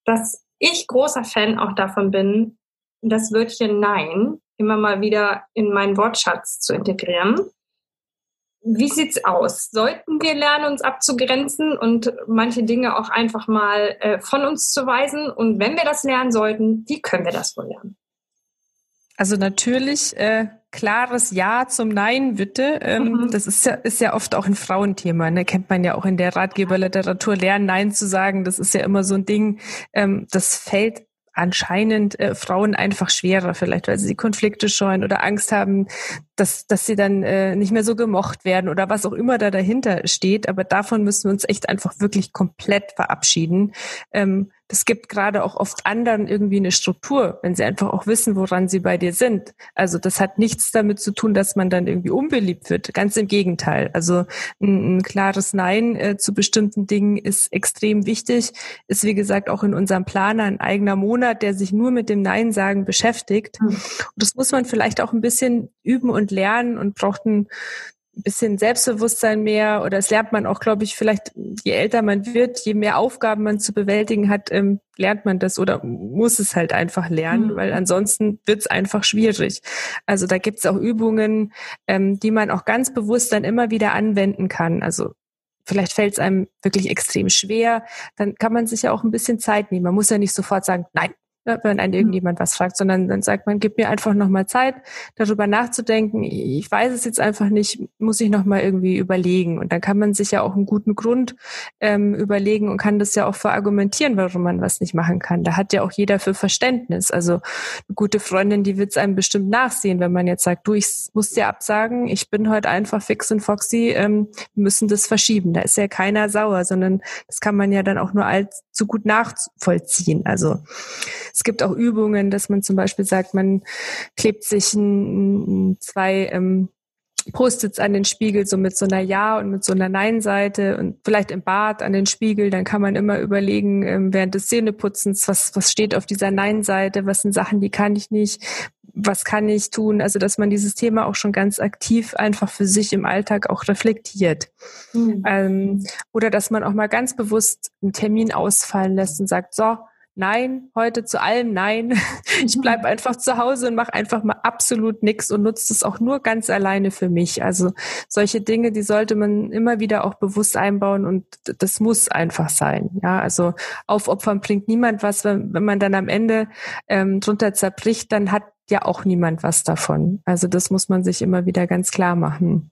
dass ich großer Fan auch davon bin, das Wörtchen Nein immer mal wieder in meinen Wortschatz zu integrieren. Wie sieht's aus? Sollten wir lernen, uns abzugrenzen und manche Dinge auch einfach mal äh, von uns zu weisen? Und wenn wir das lernen sollten, wie können wir das wohl lernen? Also natürlich äh, klares Ja zum Nein, bitte. Ähm, mhm. Das ist ja, ist ja oft auch ein Frauenthema. Ne? Kennt man ja auch in der Ratgeberliteratur. Lernen, Nein zu sagen, das ist ja immer so ein Ding. Ähm, das fällt anscheinend äh, Frauen einfach schwerer, vielleicht weil sie Konflikte scheuen oder Angst haben, dass, dass sie dann äh, nicht mehr so gemocht werden oder was auch immer da dahinter steht. Aber davon müssen wir uns echt einfach wirklich komplett verabschieden. Ähm, das gibt gerade auch oft anderen irgendwie eine Struktur, wenn sie einfach auch wissen, woran sie bei dir sind. Also das hat nichts damit zu tun, dass man dann irgendwie unbeliebt wird. Ganz im Gegenteil. Also ein, ein klares Nein äh, zu bestimmten Dingen ist extrem wichtig. Ist wie gesagt auch in unserem Planer ein eigener Monat, der sich nur mit dem Nein sagen beschäftigt. Mhm. Und das muss man vielleicht auch ein bisschen üben und lernen und braucht ein bisschen Selbstbewusstsein mehr oder es lernt man auch, glaube ich, vielleicht je älter man wird, je mehr Aufgaben man zu bewältigen hat, ähm, lernt man das oder muss es halt einfach lernen, mhm. weil ansonsten wird es einfach schwierig. Also da gibt es auch Übungen, ähm, die man auch ganz bewusst dann immer wieder anwenden kann. Also vielleicht fällt es einem wirklich extrem schwer, dann kann man sich ja auch ein bisschen Zeit nehmen. Man muss ja nicht sofort sagen, nein, wenn einen mhm. irgendjemand was fragt, sondern dann sagt man, gib mir einfach nochmal Zeit, darüber nachzudenken. Ich weiß es jetzt einfach nicht, muss ich nochmal irgendwie überlegen. Und dann kann man sich ja auch einen guten Grund ähm, überlegen und kann das ja auch verargumentieren, warum man was nicht machen kann. Da hat ja auch jeder für Verständnis. Also eine gute Freundin, die wird es einem bestimmt nachsehen, wenn man jetzt sagt, du, ich muss dir absagen, ich bin heute einfach fix und foxy, ähm, wir müssen das verschieben. Da ist ja keiner sauer, sondern das kann man ja dann auch nur allzu gut nachvollziehen. Also es gibt auch Übungen, dass man zum Beispiel sagt, man klebt sich ein, zwei ähm, Post-its an den Spiegel, so mit so einer Ja- und mit so einer Nein-Seite und vielleicht im Bad an den Spiegel, dann kann man immer überlegen, ähm, während des Zähneputzens, was, was steht auf dieser Nein-Seite, was sind Sachen, die kann ich nicht, was kann ich tun? Also, dass man dieses Thema auch schon ganz aktiv einfach für sich im Alltag auch reflektiert. Mhm. Ähm, oder dass man auch mal ganz bewusst einen Termin ausfallen lässt und sagt, so, Nein, heute zu allem Nein. Ich mhm. bleib einfach zu Hause und mache einfach mal absolut nichts und nutze es auch nur ganz alleine für mich. Also solche Dinge, die sollte man immer wieder auch bewusst einbauen und das muss einfach sein. Ja, also aufopfern bringt niemand was. Wenn, wenn man dann am Ende ähm, drunter zerbricht, dann hat ja auch niemand was davon. Also das muss man sich immer wieder ganz klar machen.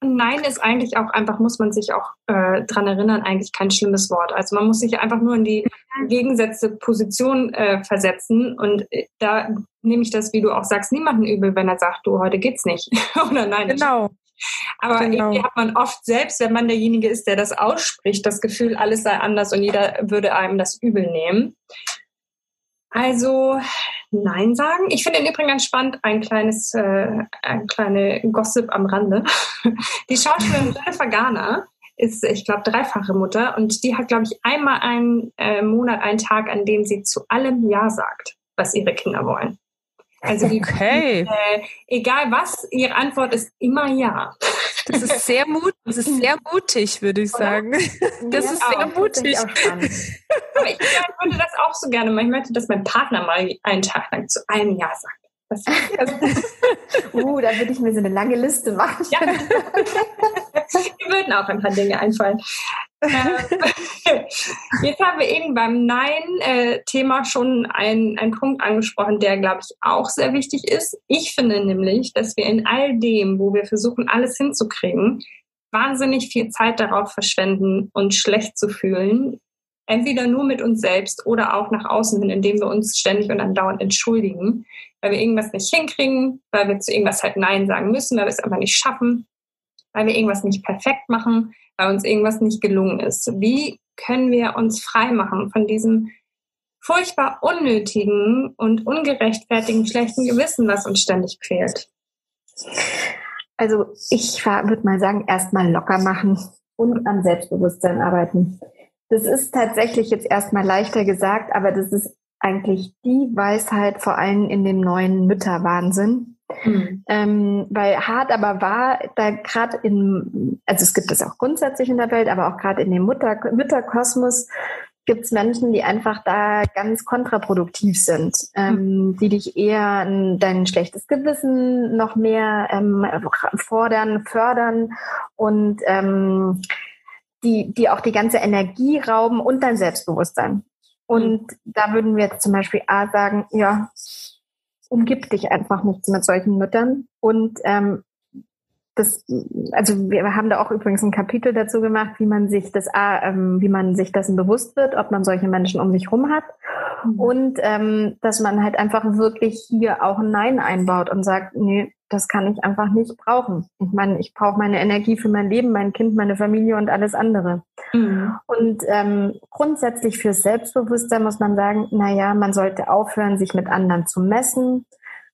Und Nein ist eigentlich auch einfach, muss man sich auch äh, dran erinnern, eigentlich kein schlimmes Wort. Also man muss sich einfach nur in die gegensätzte Position äh, versetzen. Und äh, da nehme ich das, wie du auch sagst, niemanden übel, wenn er sagt, du, heute geht's nicht. Oder nein. Genau. Aber genau. irgendwie hat man oft selbst, wenn man derjenige ist, der das ausspricht, das Gefühl, alles sei anders und jeder würde einem das übel nehmen. Also Nein sagen. Ich finde im Übrigen ganz spannend, ein kleines, äh, ein kleine Gossip am Rande. Die Schauspielerin Jennifer Garner ist, ich glaube, dreifache Mutter und die hat, glaube ich, einmal einen äh, Monat einen Tag, an dem sie zu allem Ja sagt. was ihre Kinder wollen. Also die, okay. äh, egal was, ihre Antwort ist immer ja. Das ist sehr mutig, das ist sehr mutig, würde ich sagen. Das ja, ist sehr mutig. Aber ich würde das auch so gerne. Ich möchte, dass mein Partner mal einen Tag lang zu einem Ja sagt. Das, also, uh, da würde ich mir so eine lange Liste machen. Ja. Mir würden auch ein paar Dinge einfallen. Jetzt haben wir eben beim Nein-Thema schon einen, einen Punkt angesprochen, der, glaube ich, auch sehr wichtig ist. Ich finde nämlich, dass wir in all dem, wo wir versuchen, alles hinzukriegen, wahnsinnig viel Zeit darauf verschwenden, uns schlecht zu fühlen. Entweder nur mit uns selbst oder auch nach außen hin, indem wir uns ständig und andauernd entschuldigen weil wir irgendwas nicht hinkriegen, weil wir zu irgendwas halt Nein sagen müssen, weil wir es einfach nicht schaffen, weil wir irgendwas nicht perfekt machen, weil uns irgendwas nicht gelungen ist. Wie können wir uns frei machen von diesem furchtbar unnötigen und ungerechtfertigen schlechten Gewissen, was uns ständig quält? Also ich würde mal sagen, erstmal locker machen und an Selbstbewusstsein arbeiten. Das ist tatsächlich jetzt erstmal leichter gesagt, aber das ist eigentlich die Weisheit vor allem in dem neuen Mütterwahnsinn. Mhm. Ähm, weil hart aber war, da gerade in, also es gibt es auch grundsätzlich in der Welt, aber auch gerade in dem Mutter, Mütterkosmos gibt es Menschen, die einfach da ganz kontraproduktiv sind, ähm, mhm. die dich eher dein schlechtes Gewissen noch mehr ähm, fordern, fördern und ähm, die, die auch die ganze Energie rauben und dein Selbstbewusstsein. Und mhm. da würden wir jetzt zum Beispiel A sagen, ja, umgib dich einfach nicht mit solchen Müttern. Und ähm, das, also wir haben da auch übrigens ein Kapitel dazu gemacht, wie man sich das, ähm, wie man sich dessen bewusst wird, ob man solche Menschen um sich rum hat mhm. und ähm, dass man halt einfach wirklich hier auch ein Nein einbaut und sagt, nee, das kann ich einfach nicht brauchen. Ich meine, ich brauche meine Energie für mein Leben, mein Kind, meine Familie und alles andere. Mhm. Und ähm, grundsätzlich fürs Selbstbewusstsein muss man sagen, na ja, man sollte aufhören, sich mit anderen zu messen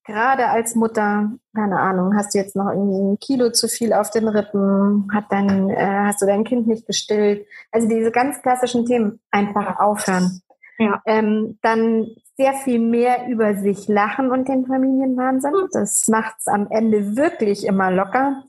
gerade als Mutter, keine Ahnung, hast du jetzt noch irgendwie ein Kilo zu viel auf den Rippen, hat dein, äh, hast du dein Kind nicht gestillt? Also diese ganz klassischen Themen einfach aufhören. Ja. Ähm, dann sehr viel mehr über sich lachen und den Familienwahnsinn. Mhm. Das macht's am Ende wirklich immer locker.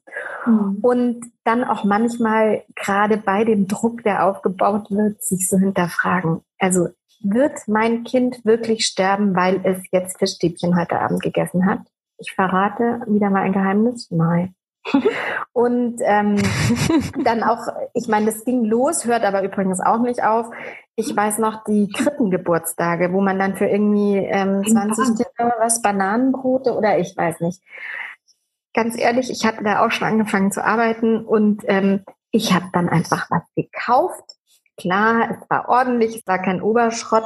Mhm. Und dann auch manchmal gerade bei dem Druck, der aufgebaut wird, sich so hinterfragen. Also wird mein Kind wirklich sterben, weil es jetzt Fischstäbchen heute Abend gegessen hat? Ich verrate wieder mal ein Geheimnis. Nein. Und ähm, dann auch, ich meine, das ging los, hört aber übrigens auch nicht auf. Ich weiß noch die Krippengeburtstage, wo man dann für irgendwie ähm, 20 Kinder was, Bananenbrote oder ich weiß nicht. Ganz ehrlich, ich hatte da auch schon angefangen zu arbeiten und ähm, ich habe dann einfach was gekauft, Klar, es war ordentlich, es war kein Oberschrott,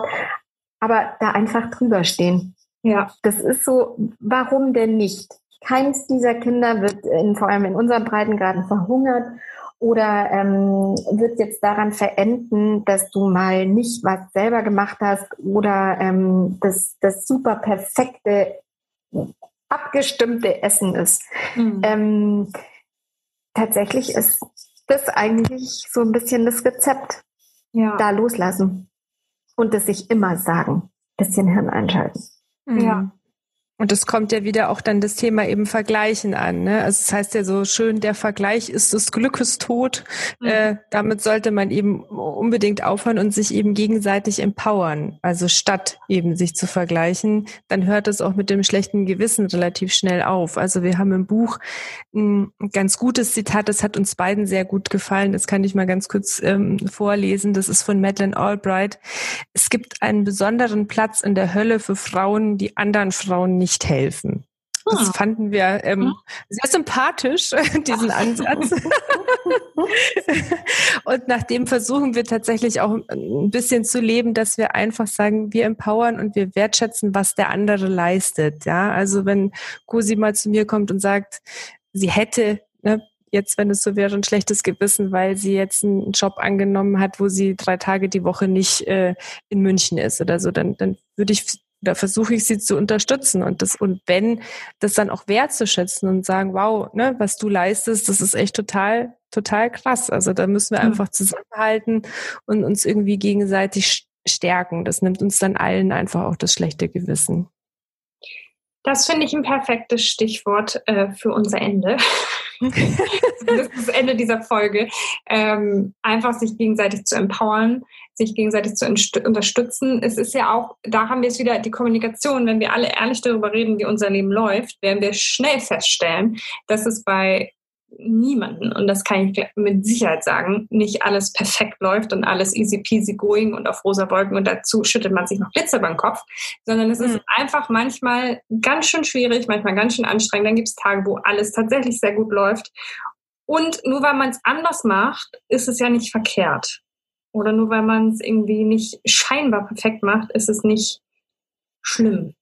aber da einfach drüber stehen. Ja. Das ist so, warum denn nicht? Keins dieser Kinder wird in, vor allem in unseren Breitengraden verhungert oder ähm, wird jetzt daran verenden, dass du mal nicht was selber gemacht hast oder ähm, das, das super perfekte, abgestimmte Essen ist. Mhm. Ähm, tatsächlich ist das eigentlich so ein bisschen das Rezept ja. da loslassen und es sich immer sagen. Bisschen Hirn einschalten. Mhm. Ja. Und es kommt ja wieder auch dann das Thema eben Vergleichen an. Ne? Also es das heißt ja so schön, der Vergleich ist des Glückes Tod. Mhm. Äh, damit sollte man eben unbedingt aufhören und sich eben gegenseitig empowern. Also statt eben sich zu vergleichen, dann hört es auch mit dem schlechten Gewissen relativ schnell auf. Also wir haben im Buch ein ganz gutes Zitat, das hat uns beiden sehr gut gefallen. Das kann ich mal ganz kurz ähm, vorlesen. Das ist von Madeleine Albright. Es gibt einen besonderen Platz in der Hölle für Frauen, die anderen Frauen nicht nicht helfen. Das ah. fanden wir ähm, hm? sehr sympathisch, diesen Ansatz. und nach dem versuchen wir tatsächlich auch ein bisschen zu leben, dass wir einfach sagen, wir empowern und wir wertschätzen, was der andere leistet. Ja, also wenn Cosi mal zu mir kommt und sagt, sie hätte ne, jetzt, wenn es so wäre, ein schlechtes Gewissen, weil sie jetzt einen Job angenommen hat, wo sie drei Tage die Woche nicht äh, in München ist oder so, dann, dann würde ich da versuche ich sie zu unterstützen und das und wenn das dann auch wertzuschätzen und sagen, wow, ne, was du leistest, das ist echt total total krass. Also da müssen wir einfach zusammenhalten und uns irgendwie gegenseitig stärken. Das nimmt uns dann allen einfach auch das schlechte Gewissen. Das finde ich ein perfektes Stichwort äh, für unser Ende. das ist das Ende dieser Folge. Ähm, einfach sich gegenseitig zu empowern, sich gegenseitig zu unterstützen. Es ist ja auch, da haben wir es wieder, die Kommunikation, wenn wir alle ehrlich darüber reden, wie unser Leben läuft, werden wir schnell feststellen, dass es bei niemanden, und das kann ich mit Sicherheit sagen, nicht alles perfekt läuft und alles easy peasy going und auf rosa Wolken und dazu schüttet man sich noch Glitzer beim Kopf, sondern es mhm. ist einfach manchmal ganz schön schwierig, manchmal ganz schön anstrengend. Dann gibt es Tage, wo alles tatsächlich sehr gut läuft. Und nur weil man es anders macht, ist es ja nicht verkehrt. Oder nur weil man es irgendwie nicht scheinbar perfekt macht, ist es nicht schlimm.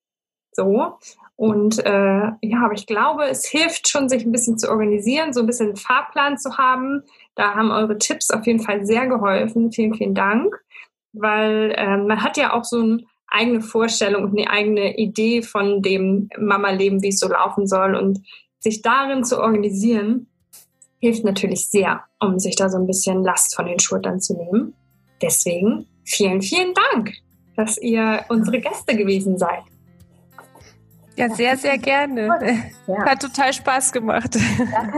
So. Und äh, ja, aber ich glaube, es hilft schon, sich ein bisschen zu organisieren, so ein bisschen einen Fahrplan zu haben. Da haben eure Tipps auf jeden Fall sehr geholfen. Vielen, vielen Dank. Weil äh, man hat ja auch so eine eigene Vorstellung und eine eigene Idee von dem Mama-Leben, wie es so laufen soll. Und sich darin zu organisieren, hilft natürlich sehr, um sich da so ein bisschen Last von den Schultern zu nehmen. Deswegen vielen, vielen Dank, dass ihr unsere Gäste gewesen seid. Ja, sehr, sehr gerne. Ja. Hat total Spaß gemacht.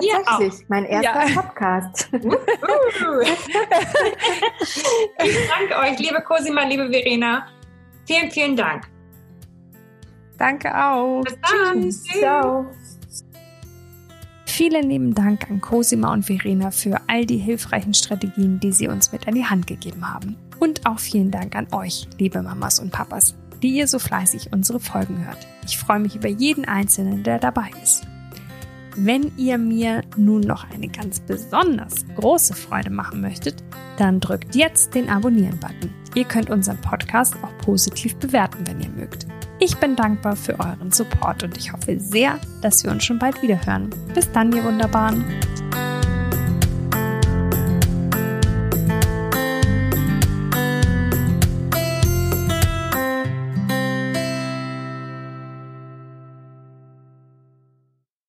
Ja, tatsächlich. Mein erster ja. Podcast. ich danke euch, liebe Cosima, liebe Verena. Vielen, vielen Dank. Danke auch. Bis dann. Tschüss. Ciao. Vielen lieben Dank an Cosima und Verena für all die hilfreichen Strategien, die sie uns mit an die Hand gegeben haben. Und auch vielen Dank an euch, liebe Mamas und Papas die ihr so fleißig unsere Folgen hört. Ich freue mich über jeden Einzelnen, der dabei ist. Wenn ihr mir nun noch eine ganz besonders große Freude machen möchtet, dann drückt jetzt den Abonnieren-Button. Ihr könnt unseren Podcast auch positiv bewerten, wenn ihr mögt. Ich bin dankbar für euren Support und ich hoffe sehr, dass wir uns schon bald wieder hören. Bis dann, ihr Wunderbaren.